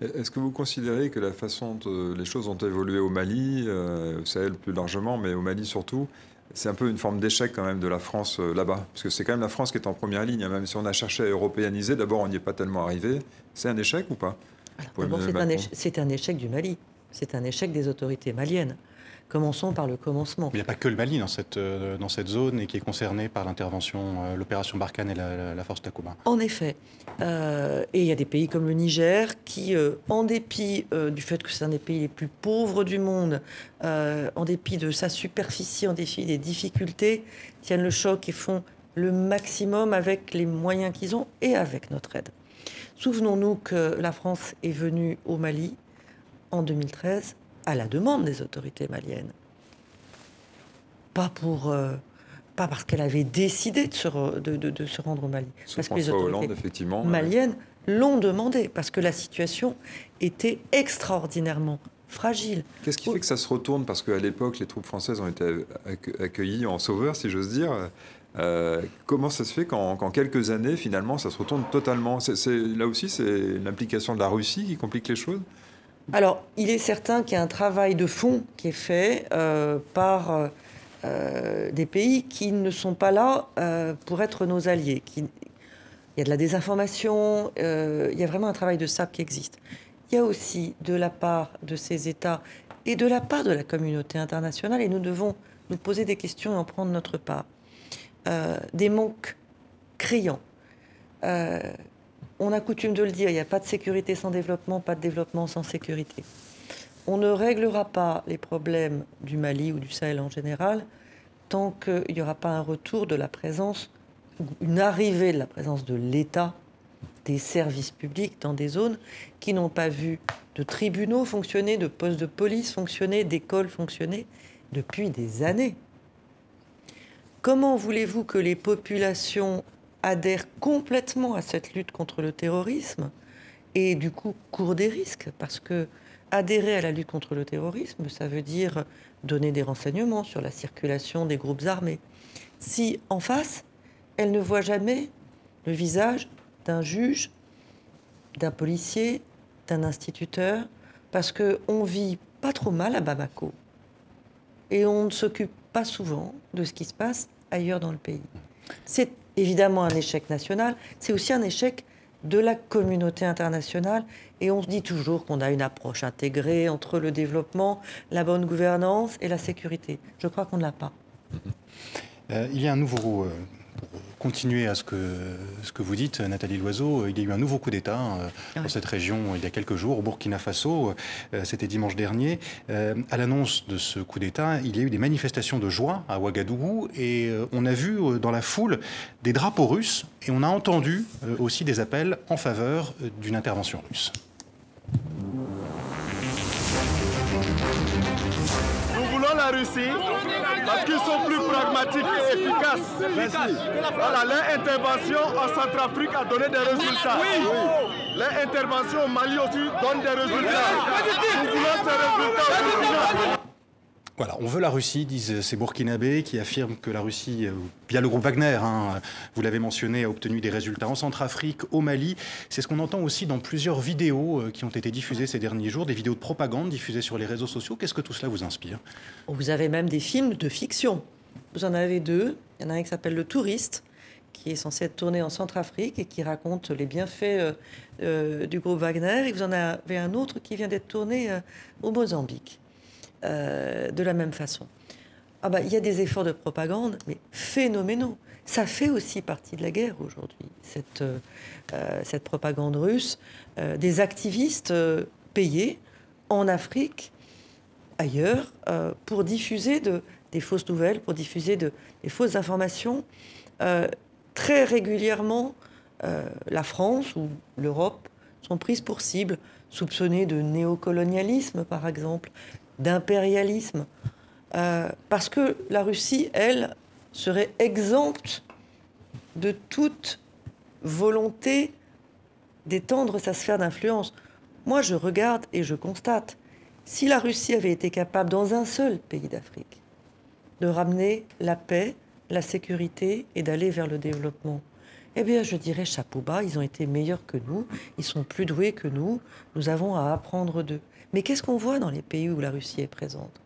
Est-ce que vous considérez que la façon dont les choses ont évolué au Mali, euh, au Sahel plus largement, mais au Mali surtout, c'est un peu une forme d'échec quand même de la France euh, là-bas. Parce que c'est quand même la France qui est en première ligne, hein, même si on a cherché à européaniser, d'abord on n'y est pas tellement arrivé. C'est un échec ou pas? C'est un échec du Mali, c'est un échec des autorités maliennes. Commençons par le commencement. Il n'y a pas que le Mali dans cette, euh, dans cette zone et qui est concerné par l'intervention, euh, l'opération Barkhane et la, force Takuba. En effet. Euh, et il y a des pays comme le Niger qui, en dépit du fait que c'est un des pays les plus pauvres du monde, en dépit de sa superficie, en dépit des difficultés, tiennent le choc et font le maximum avec les moyens qu'ils ont et avec notre aide. Souvenons-nous que la France est venue au Mali en 2013 à la demande des autorités maliennes. Pas pour. Euh, pas parce qu'elle avait décidé de se, de, se, rendre au Mali. parce que les autorités effectivement, maliennes l'ont demandé, parce que la situation était extraordinairement fragile. Qu'est-ce qui fait que ça se retourne? Parce qu'à l'époque, les troupes françaises ont été accueillies en sauveurs, si j'ose dire. Euh, comment ça se fait qu'en quelques années, finalement, ça se retourne totalement? Là aussi, c'est l'implication de la Russie qui complique les choses? Alors, il est certain qu'il y a un travail de fond qui est fait euh, par euh, des pays qui ne sont pas là euh, pour être nos alliés. il y a de la désinformation, il y a vraiment un travail de SAP qui existe. Il y a aussi de la part de ces États et de la part de la communauté internationale, et nous devons nous poser des questions et en prendre notre part, des manques criants on a coutume de le dire, il n'y a pas de sécurité sans développement, pas de développement sans sécurité. On ne réglera pas les problèmes du Mali ou du Sahel en général tant qu'il n'y aura pas un retour de la présence, une arrivée de la présence de l'État, des services publics dans des zones qui n'ont pas vu de tribunaux fonctionner, de postes de police fonctionner, d'écoles fonctionner depuis des années. Comment voulez-vous que les populations adhèrent complètement à cette lutte contre le terrorisme et du coup courent des risques parce que adhérer à la lutte contre le terrorisme, ça veut dire donner des renseignements sur la circulation des groupes armés. Si en face, elle ne voit jamais le visage d'un juge, d'un policier, d'un instituteur, parce qu'on vit pas trop mal à Bamako et on ne s'occupe pas souvent de ce qui se passe ailleurs dans le pays. C'est évidemment un échec national, c'est aussi un échec de la communauté internationale. Et on se dit toujours qu'on a une approche intégrée entre le développement, la bonne gouvernance et la sécurité. Je crois qu'on ne l'a pas. Euh, il y a un nouveau euh, continuer à ce que, ce que vous dites, Nathalie Loiseau, il y a eu un nouveau coup d'État euh, dans cette région il y a quelques jours, au Burkina Faso. Euh, c'était dimanche dernier. Euh, à l'annonce de ce coup d'État, il y a eu des manifestations de joie à Ouagadougou et on a vu dans la foule des drapeaux russes et on a entendu aussi des appels en faveur d'une intervention russe. La Russie parce qu'ils sont plus pragmatiques et efficaces. Voilà, leur intervention en Centrafrique a donné des résultats. Oui. Leur intervention au Mali aussi donne des résultats. Nous voulons ces résultats voilà, on veut la Russie, disent ces Burkinabés, qui affirment que la Russie, euh, via le groupe Wagner, hein, vous l'avez mentionné, a obtenu des résultats en Centrafrique, au Mali. C'est ce qu'on entend aussi dans plusieurs vidéos euh, qui ont été diffusées ces derniers jours, des vidéos de propagande diffusées sur les réseaux sociaux. Qu'est-ce que tout cela vous inspire? Vous avez même des films de fiction. Vous en avez deux. Il y en a un qui s'appelle Le Touriste, qui est censé être tourné en Centrafrique et qui raconte les bienfaits euh, euh, du groupe Wagner. Et vous en avez un autre qui vient d'être tourné euh, au Mozambique, de la même façon. Ah bah, il y a des efforts de propagande, mais phénoménaux. Ça fait aussi partie de la guerre aujourd'hui, cette, cette propagande russe. des activistes payés en Afrique, ailleurs, pour diffuser de, des fausses nouvelles, pour diffuser de, des fausses informations très régulièrement, euh, la France ou l'Europe sont prises pour cible, soupçonnées de néocolonialisme, par exemple, d'impérialisme, euh, parce que la Russie, elle, serait exempte de toute volonté d'étendre sa sphère d'influence. Moi, je regarde et je constate, si la Russie avait été capable, dans un seul pays d'Afrique, de ramener la paix, la sécurité et d'aller vers le développement Eh bien, je dirais chapeau bas, ils ont été meilleurs que nous, ils sont plus doués que nous, nous avons à apprendre d'eux. Mais qu'est-ce qu'on voit dans les pays où la Russie est présente?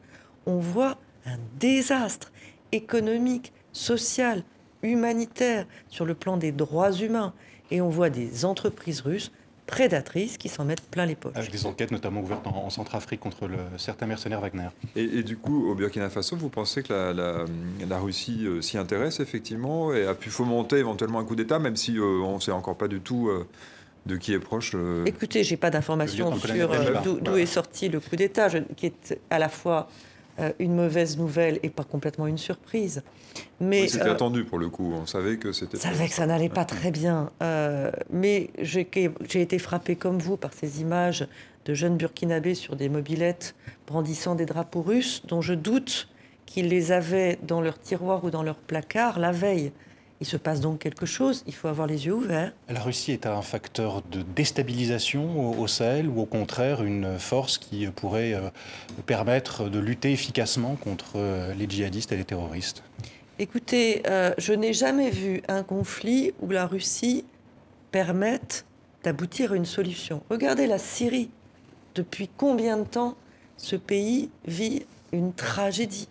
On voit un désastre économique, social, humanitaire, sur le plan des droits humains. Et on voit des entreprises russes prédatrices qui s'en mettent plein les poches. Avec des enquêtes notamment ouvertes en, Centrafrique contre le, certains mercenaires Wagner. Et, du coup, au Burkina Faso, vous pensez que la, Russie euh, s'y intéresse effectivement et a pu fomenter éventuellement un coup d'État, même si euh, on ne sait encore pas du tout euh, de qui est proche Écoutez, j'ai pas d'informations sur d'où est sorti le coup d'État, qui est à la fois euh, une mauvaise nouvelle et pas complètement une surprise. Mais c'était euh, attendu pour le coup. On savait que c'était. Savait que ça n'allait pas très bien. Euh, mais j'ai été frappé comme vous par ces images de jeunes burkinabés sur des mobilettes brandissant des drapeaux russes, dont je doute qu'ils les avaient dans leur tiroir ou dans leur placard la veille. Il se passe donc quelque chose, il faut avoir les yeux ouverts. La Russie est un facteur de déstabilisation au, Sahel ou au contraire une force qui pourrait euh, permettre de lutter efficacement contre euh, les djihadistes et les terroristes Écoutez, euh, je n'ai jamais vu un conflit où la Russie permette d'aboutir à une solution. Regardez la Syrie. Depuis combien de temps ce pays vit une tragédie?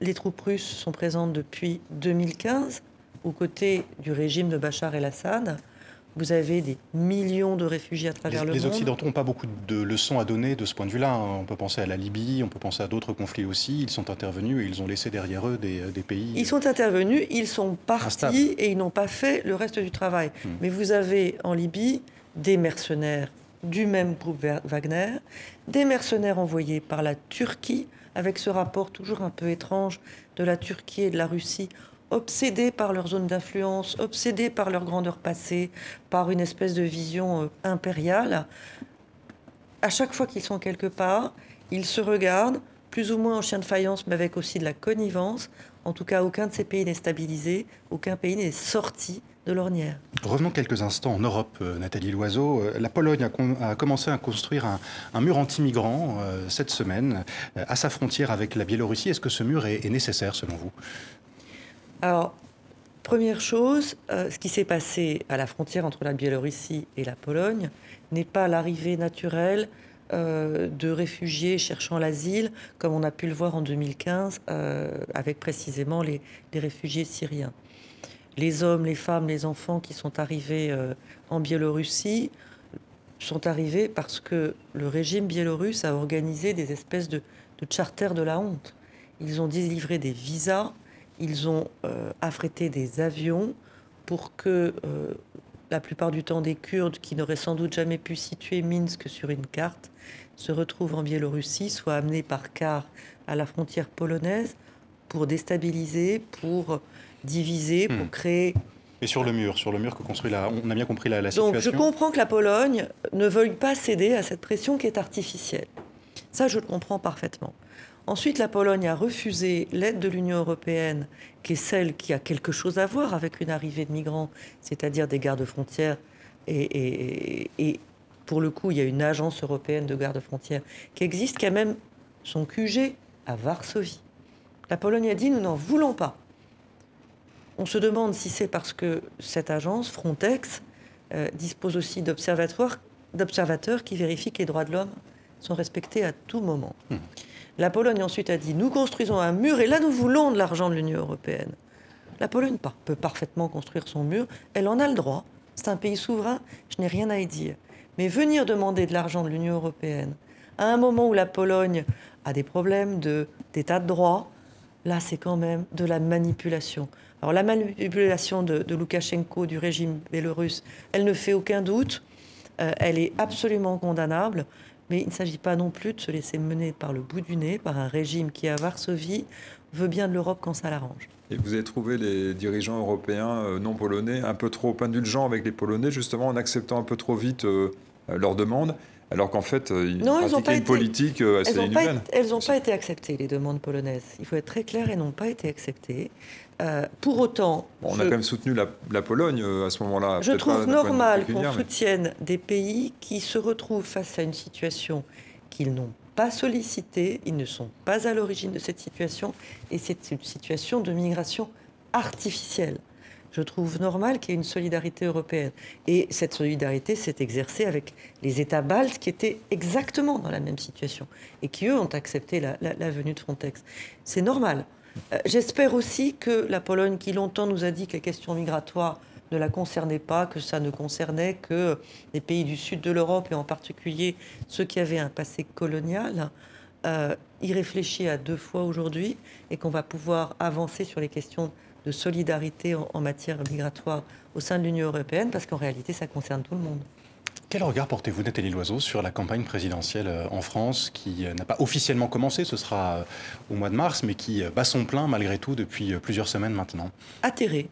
Les troupes russes sont présentes depuis 2015 aux côtés du régime de Bachar el-Assad. Vous avez des millions de réfugiés à travers le monde. Les Occidentaux n'ont pas beaucoup de leçons à donner de ce point de vue-là. On peut penser à la Libye, on peut penser à d'autres conflits aussi. Ils sont intervenus et ils ont laissé derrière eux des, pays. Ils sont intervenus, ils sont partis et ils n'ont pas fait le reste du travail. Hmm. Mais vous avez en Libye des mercenaires du même groupe Wagner, des mercenaires envoyés par la Turquie avec ce rapport toujours un peu étrange de la Turquie et de la Russie, obsédés par leur zone d'influence, obsédés par leur grandeur passée, par une espèce de vision euh, impériale. À chaque fois qu'ils sont quelque part, ils se regardent, plus ou moins en chien de faïence, mais avec aussi de la connivence. En tout cas, aucun de ces pays n'est stabilisé, aucun pays n'est sorti l'ornière. Revenons quelques instants en Europe, euh, Nathalie Loiseau. Euh, la Pologne a, commencé à construire un, mur anti-migrants euh, cette semaine à sa frontière avec la Biélorussie. Est-ce que ce mur est, nécessaire selon vous? Alors, première chose, ce qui s'est passé à la frontière entre la Biélorussie et la Pologne n'est pas l'arrivée naturelle de réfugiés cherchant l'asile, comme on a pu le voir en 2015 avec précisément les réfugiés syriens les hommes, les femmes, les enfants qui sont arrivés euh, en Biélorussie sont arrivés parce que le régime biélorusse a organisé des espèces de, charters de la honte. Ils ont délivré des visas, ils ont euh, affrété des avions pour que euh, la plupart du temps des Kurdes qui n'auraient sans doute jamais pu situer Minsk sur une carte se retrouvent en Biélorussie, soient amenés par car à la frontière polonaise pour déstabiliser, pour diviser, pour hmm. créer et sur le mur, sur le mur que construit la, on a bien compris la, la situation. Donc je comprends que la Pologne ne veuille pas céder à cette pression qui est artificielle. Ça, je le comprends parfaitement. Ensuite, la Pologne a refusé l'aide de l'Union européenne, qui est celle qui a quelque chose à voir avec une arrivée de migrants, c'est-à-dire des gardes-frontières. Et, et, pour le coup, il y a une agence européenne de garde-frontières qui existe, qui a même son QG à Varsovie. La Pologne a dit nous n'en voulons pas. On se demande si c'est parce que cette agence, Frontex, euh, dispose aussi d'observateurs qui vérifient que les droits de l'homme sont respectés à tout moment. Hmm. La Pologne ensuite a dit nous construisons un mur et là nous voulons de l'argent de l'Union européenne. La Pologne peut parfaitement construire son mur, elle en a le droit. C'est un pays souverain, je n'ai rien à y dire. Mais venir demander de l'argent de l'Union européenne à un moment où la Pologne a des problèmes d'état de, droit, là c'est quand même de la manipulation. Alors la manipulation de, de Loukachenko, du régime bélorusse, elle ne fait aucun doute, euh, elle est absolument condamnable, mais il ne s'agit pas non plus de se laisser mener par le bout du nez par un régime qui, à Varsovie, veut bien de l'Europe quand ça l'arrange. Et vous avez trouvé les dirigeants européens euh, non polonais un peu trop indulgents avec les Polonais, justement en acceptant un peu trop vite euh, leurs demandes alors qu'en fait, ils non, ont pas une politique assez elles inhumaine. elles n'ont pas été acceptées, les demandes polonaises. Il faut être très clair, elles n'ont pas été acceptées. Euh, pour autant. on a quand même soutenu la, Pologne euh, à ce moment-là. Je trouve normal qu'on soutienne des pays qui se retrouvent face à une situation qu'ils n'ont pas sollicitée, ils ne sont pas à l'origine de cette situation, et c'est une situation de migration artificielle. Je trouve normal qu'il y ait une solidarité européenne. Et cette solidarité s'est exercée avec les États baltes qui étaient exactement dans la même situation et qui, eux, ont accepté la venue de Frontex. C'est normal. Euh, j'espère aussi que la Pologne, qui longtemps nous a dit que les questions migratoires ne la concernaient pas, que ça ne concernait que les pays du sud de l'Europe et en particulier ceux qui avaient un passé colonial, euh, y réfléchit à deux fois aujourd'hui et qu'on va pouvoir avancer sur les questions de solidarité en matière migratoire au sein de l'Union européenne, parce qu'en réalité, ça concerne tout le monde. Quel regard portez-vous, Nathalie Loiseau, sur la campagne présidentielle euh, en France qui euh, n'a pas officiellement commencé, ce sera euh, au mois de mars, mais qui bat son plein malgré tout depuis plusieurs semaines maintenant? Atterré.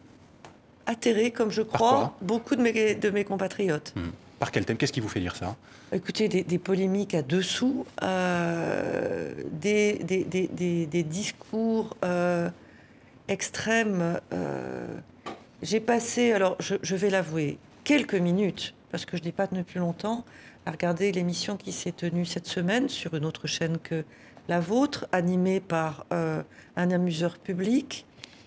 Atterré, comme je crois, beaucoup de mes, de mes compatriotes. Hmm. Par quel thème? Qu'est-ce qui vous fait dire ça? Écoutez, des, polémiques à dessous, des, des, discours extrêmes. J'ai passé, alors je, je vais l'avouer, quelques minutes parce que je n'ai pas tenu plus longtemps, à regarder l'émission qui s'est tenue cette semaine sur une autre chaîne que la vôtre, animée par euh, un amuseur public.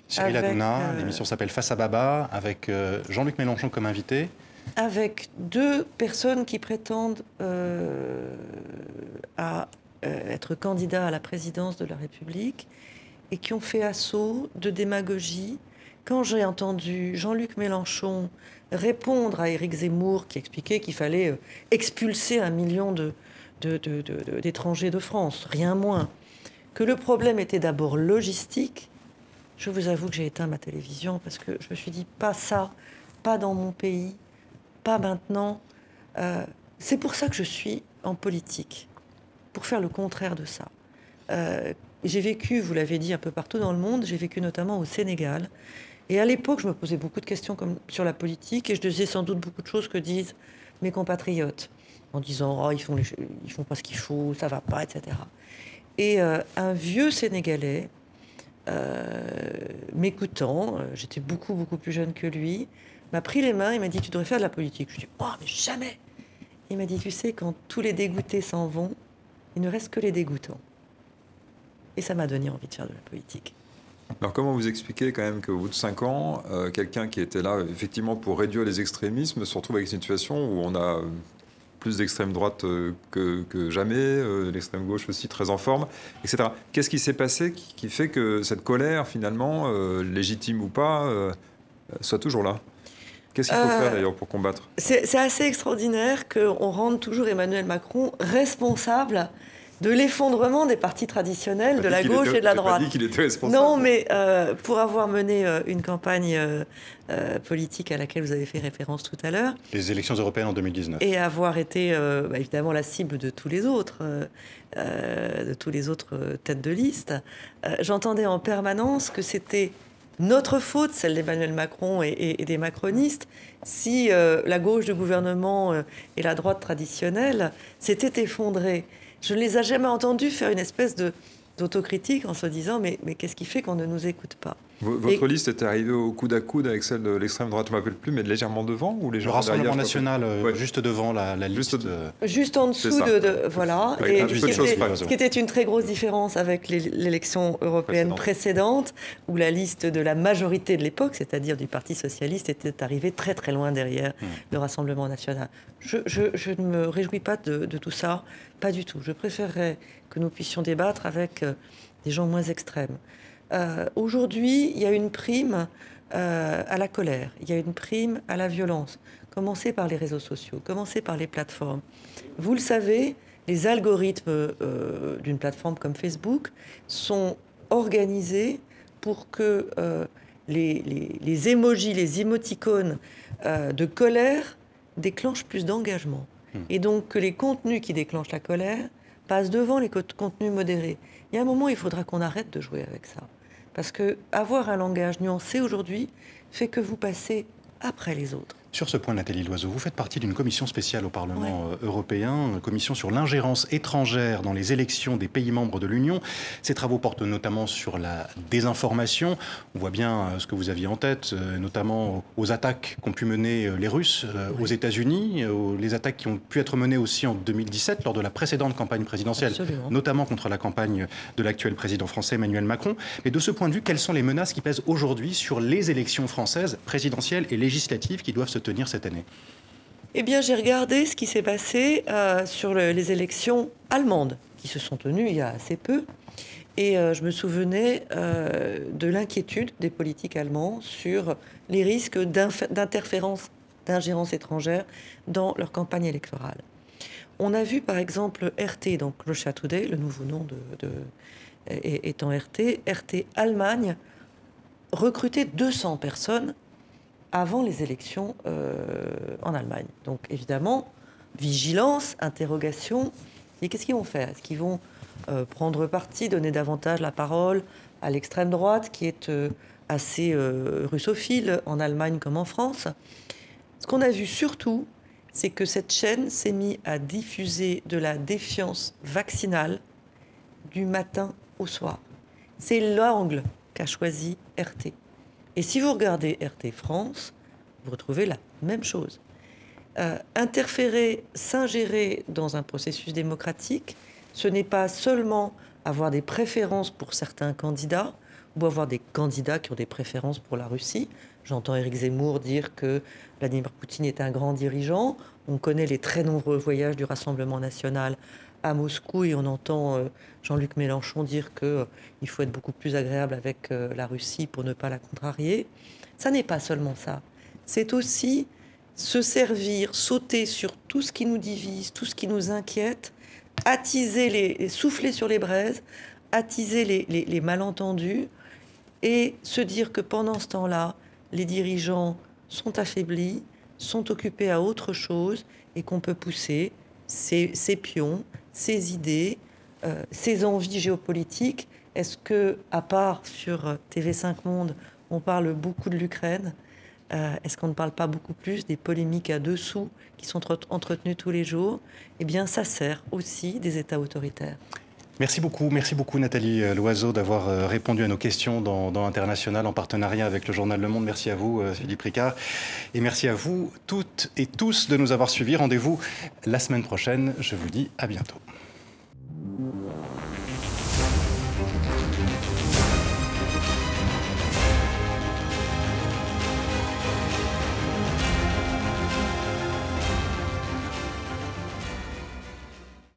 Cyril Hanouna, euh, l'émission s'appelle Face à Baba, avec euh, Jean-Luc Mélenchon comme invité. Avec deux personnes qui prétendent à être candidats à la présidence de la République et qui ont fait assaut de démagogie. Quand j'ai entendu Jean-Luc Mélenchon répondre à Éric Zemmour qui expliquait qu'il fallait euh, expulser un million d'étrangers de, France, rien moins. Que le problème était d'abord logistique. Je vous avoue que j'ai éteint ma télévision parce que je me suis dit pas ça, pas dans mon pays, pas maintenant. Euh, c'est pour ça que je suis en politique, pour faire le contraire de ça. Euh, j'ai vécu, vous l'avez dit, un peu partout dans le monde. J'ai vécu notamment au Sénégal. Et à l'époque, je me posais beaucoup de questions sur la politique et je disais sans doute beaucoup de choses que disent mes compatriotes en disant oh, ils font ils font pas ce qu'il faut, ça va pas, etc. Et euh, un vieux Sénégalais euh, m'écoutant, euh, j'étais beaucoup beaucoup plus jeune que lui, m'a pris les mains et m'a dit tu devrais faire de la politique. Je lui ai dit oh mais jamais. Il m'a dit tu sais quand tous les dégoûtés s'en vont, il ne reste que les dégoûtants. Et ça m'a donné envie de faire de la politique. Alors comment vous expliquez quand même qu'au bout de cinq ans, euh, quelqu'un qui était là effectivement pour réduire les extrémismes se retrouve avec une situation où on a plus d'extrême droite euh, que, jamais, euh, l'extrême gauche aussi très en forme, etc. Qu'est-ce qui s'est passé qui, fait que cette colère, finalement, légitime ou pas, soit toujours là? Qu'est-ce qu'il faut faire d'ailleurs pour combattre? C'est assez extraordinaire qu'on rende toujours Emmanuel Macron responsable de l'effondrement des partis traditionnels de la gauche et de la droite. Dit était responsable. Non, mais euh, pour avoir mené euh, une campagne euh, politique à laquelle vous avez fait référence tout à l'heure. Les élections européennes en 2019. Et avoir été bah, évidemment la cible de tous les autres, de tous les autres têtes de liste, j'entendais en permanence que c'était notre faute, celle d'Emmanuel Macron et, des macronistes, si la gauche du gouvernement et la droite traditionnelle s'étaient effondrées. Je ne les ai jamais entendus faire une espèce d'autocritique en se disant mais qu'est-ce qui fait qu'on ne nous écoute pas? Votre liste était arrivée au coude à coude avec celle de l'extrême droite, je ne m'appelle plus, mais légèrement devant ou légèrement Le Rassemblement national, euh, juste devant la, liste. Juste, en dessous de, Voilà. et ce qui, était, une très grosse différence avec l'élection européenne précédente, où la liste de la majorité de l'époque, c'est-à-dire du Parti socialiste, était arrivée très très loin derrière hmm. le Rassemblement national. Je, je, ne me réjouis pas de, de, tout ça, pas du tout. Je préférerais que nous puissions débattre avec euh, des gens moins extrêmes. Aujourd'hui, il y a une prime à la colère, il y a une prime à la violence. Commencez par les réseaux sociaux, commencez par les plateformes. Vous le savez, les algorithmes d'une plateforme comme Facebook sont organisés pour que les, les, les émojis, les émoticônes de colère déclenchent plus d'engagement. Hmm. Et donc que les contenus qui déclenchent la colère passent devant les contenus modérés. Il y a un moment, il faudra qu'on arrête de jouer avec ça. Parce que avoir un langage nuancé aujourd'hui fait que vous passez après les autres. Sur ce point, Nathalie Loiseau, vous faites partie d'une commission spéciale au Parlement euh, européen, une commission sur l'ingérence étrangère dans les élections des pays membres de l'Union. Ces travaux portent notamment sur la désinformation. On voit bien euh, ce que vous aviez en tête, euh, notamment aux attaques qu'ont pu mener les Russes aux États-Unis, les attaques qui ont pu être menées aussi en 2017 lors de la précédente campagne présidentielle, notamment contre la campagne de l'actuel président français Emmanuel Macron. Mais de ce point de vue, quelles sont les menaces qui pèsent aujourd'hui sur les élections françaises présidentielles et législatives qui doivent se tenir cette année Eh bien, j'ai regardé ce qui s'est passé euh, sur les élections allemandes, qui se sont tenues il y a assez peu. Et euh, je me souvenais euh, de l'inquiétude des politiques allemands sur les risques d'interférence, d'ingérence étrangère dans leur campagne électorale. On a vu par exemple RT, donc Russia Today, le nouveau nom de, étant RT, RT Allemagne, recruter 200 personnes avant les élections euh, en Allemagne. Donc évidemment, vigilance, interrogation. Et qu'est-ce qu'ils vont faire? Est-ce qu'ils vont euh, prendre parti, donner davantage la parole à l'extrême droite, qui est euh, assez russophile en Allemagne comme en France? Ce qu'on a vu surtout, c'est que cette chaîne s'est mise à diffuser de la défiance vaccinale du matin au soir. C'est l'angle qu'a choisi RT. Et si vous regardez RT France, vous retrouvez la même chose. Euh, interférer, s'ingérer dans un processus démocratique, ce n'est pas seulement avoir des préférences pour certains candidats ou avoir des candidats qui ont des préférences pour la Russie. J'entends Éric Zemmour dire que Vladimir Poutine est un grand dirigeant. On connaît les très nombreux voyages du Rassemblement national à Moscou et on entend euh, Jean-Luc Mélenchon dire qu'il euh, faut être beaucoup plus agréable avec euh, la Russie pour ne pas la contrarier. Ça n'est pas seulement ça. C'est aussi se servir, sauter sur tout ce qui nous divise, tout ce qui nous inquiète, attiser les, souffler sur les braises, attiser les, malentendus et se dire que pendant ce temps-là, les dirigeants sont affaiblis, sont occupés à autre chose et qu'on peut pousser ces pions, ses idées, euh, ses envies géopolitiques. Est-ce que, à part sur TV5 Monde, on parle beaucoup de l'Ukraine euh, Est-ce qu'on ne parle pas beaucoup plus des polémiques à dessous qui sont entretenues tous les jours? Eh bien, ça sert aussi des États autoritaires. Merci beaucoup, merci beaucoup Nathalie euh, Loiseau d'avoir euh, répondu à nos questions dans, International en partenariat avec le journal Le Monde. Merci à vous euh, Philippe Ricard et merci à vous toutes et tous de nous avoir suivis. Rendez-vous la semaine prochaine. Je vous dis à bientôt.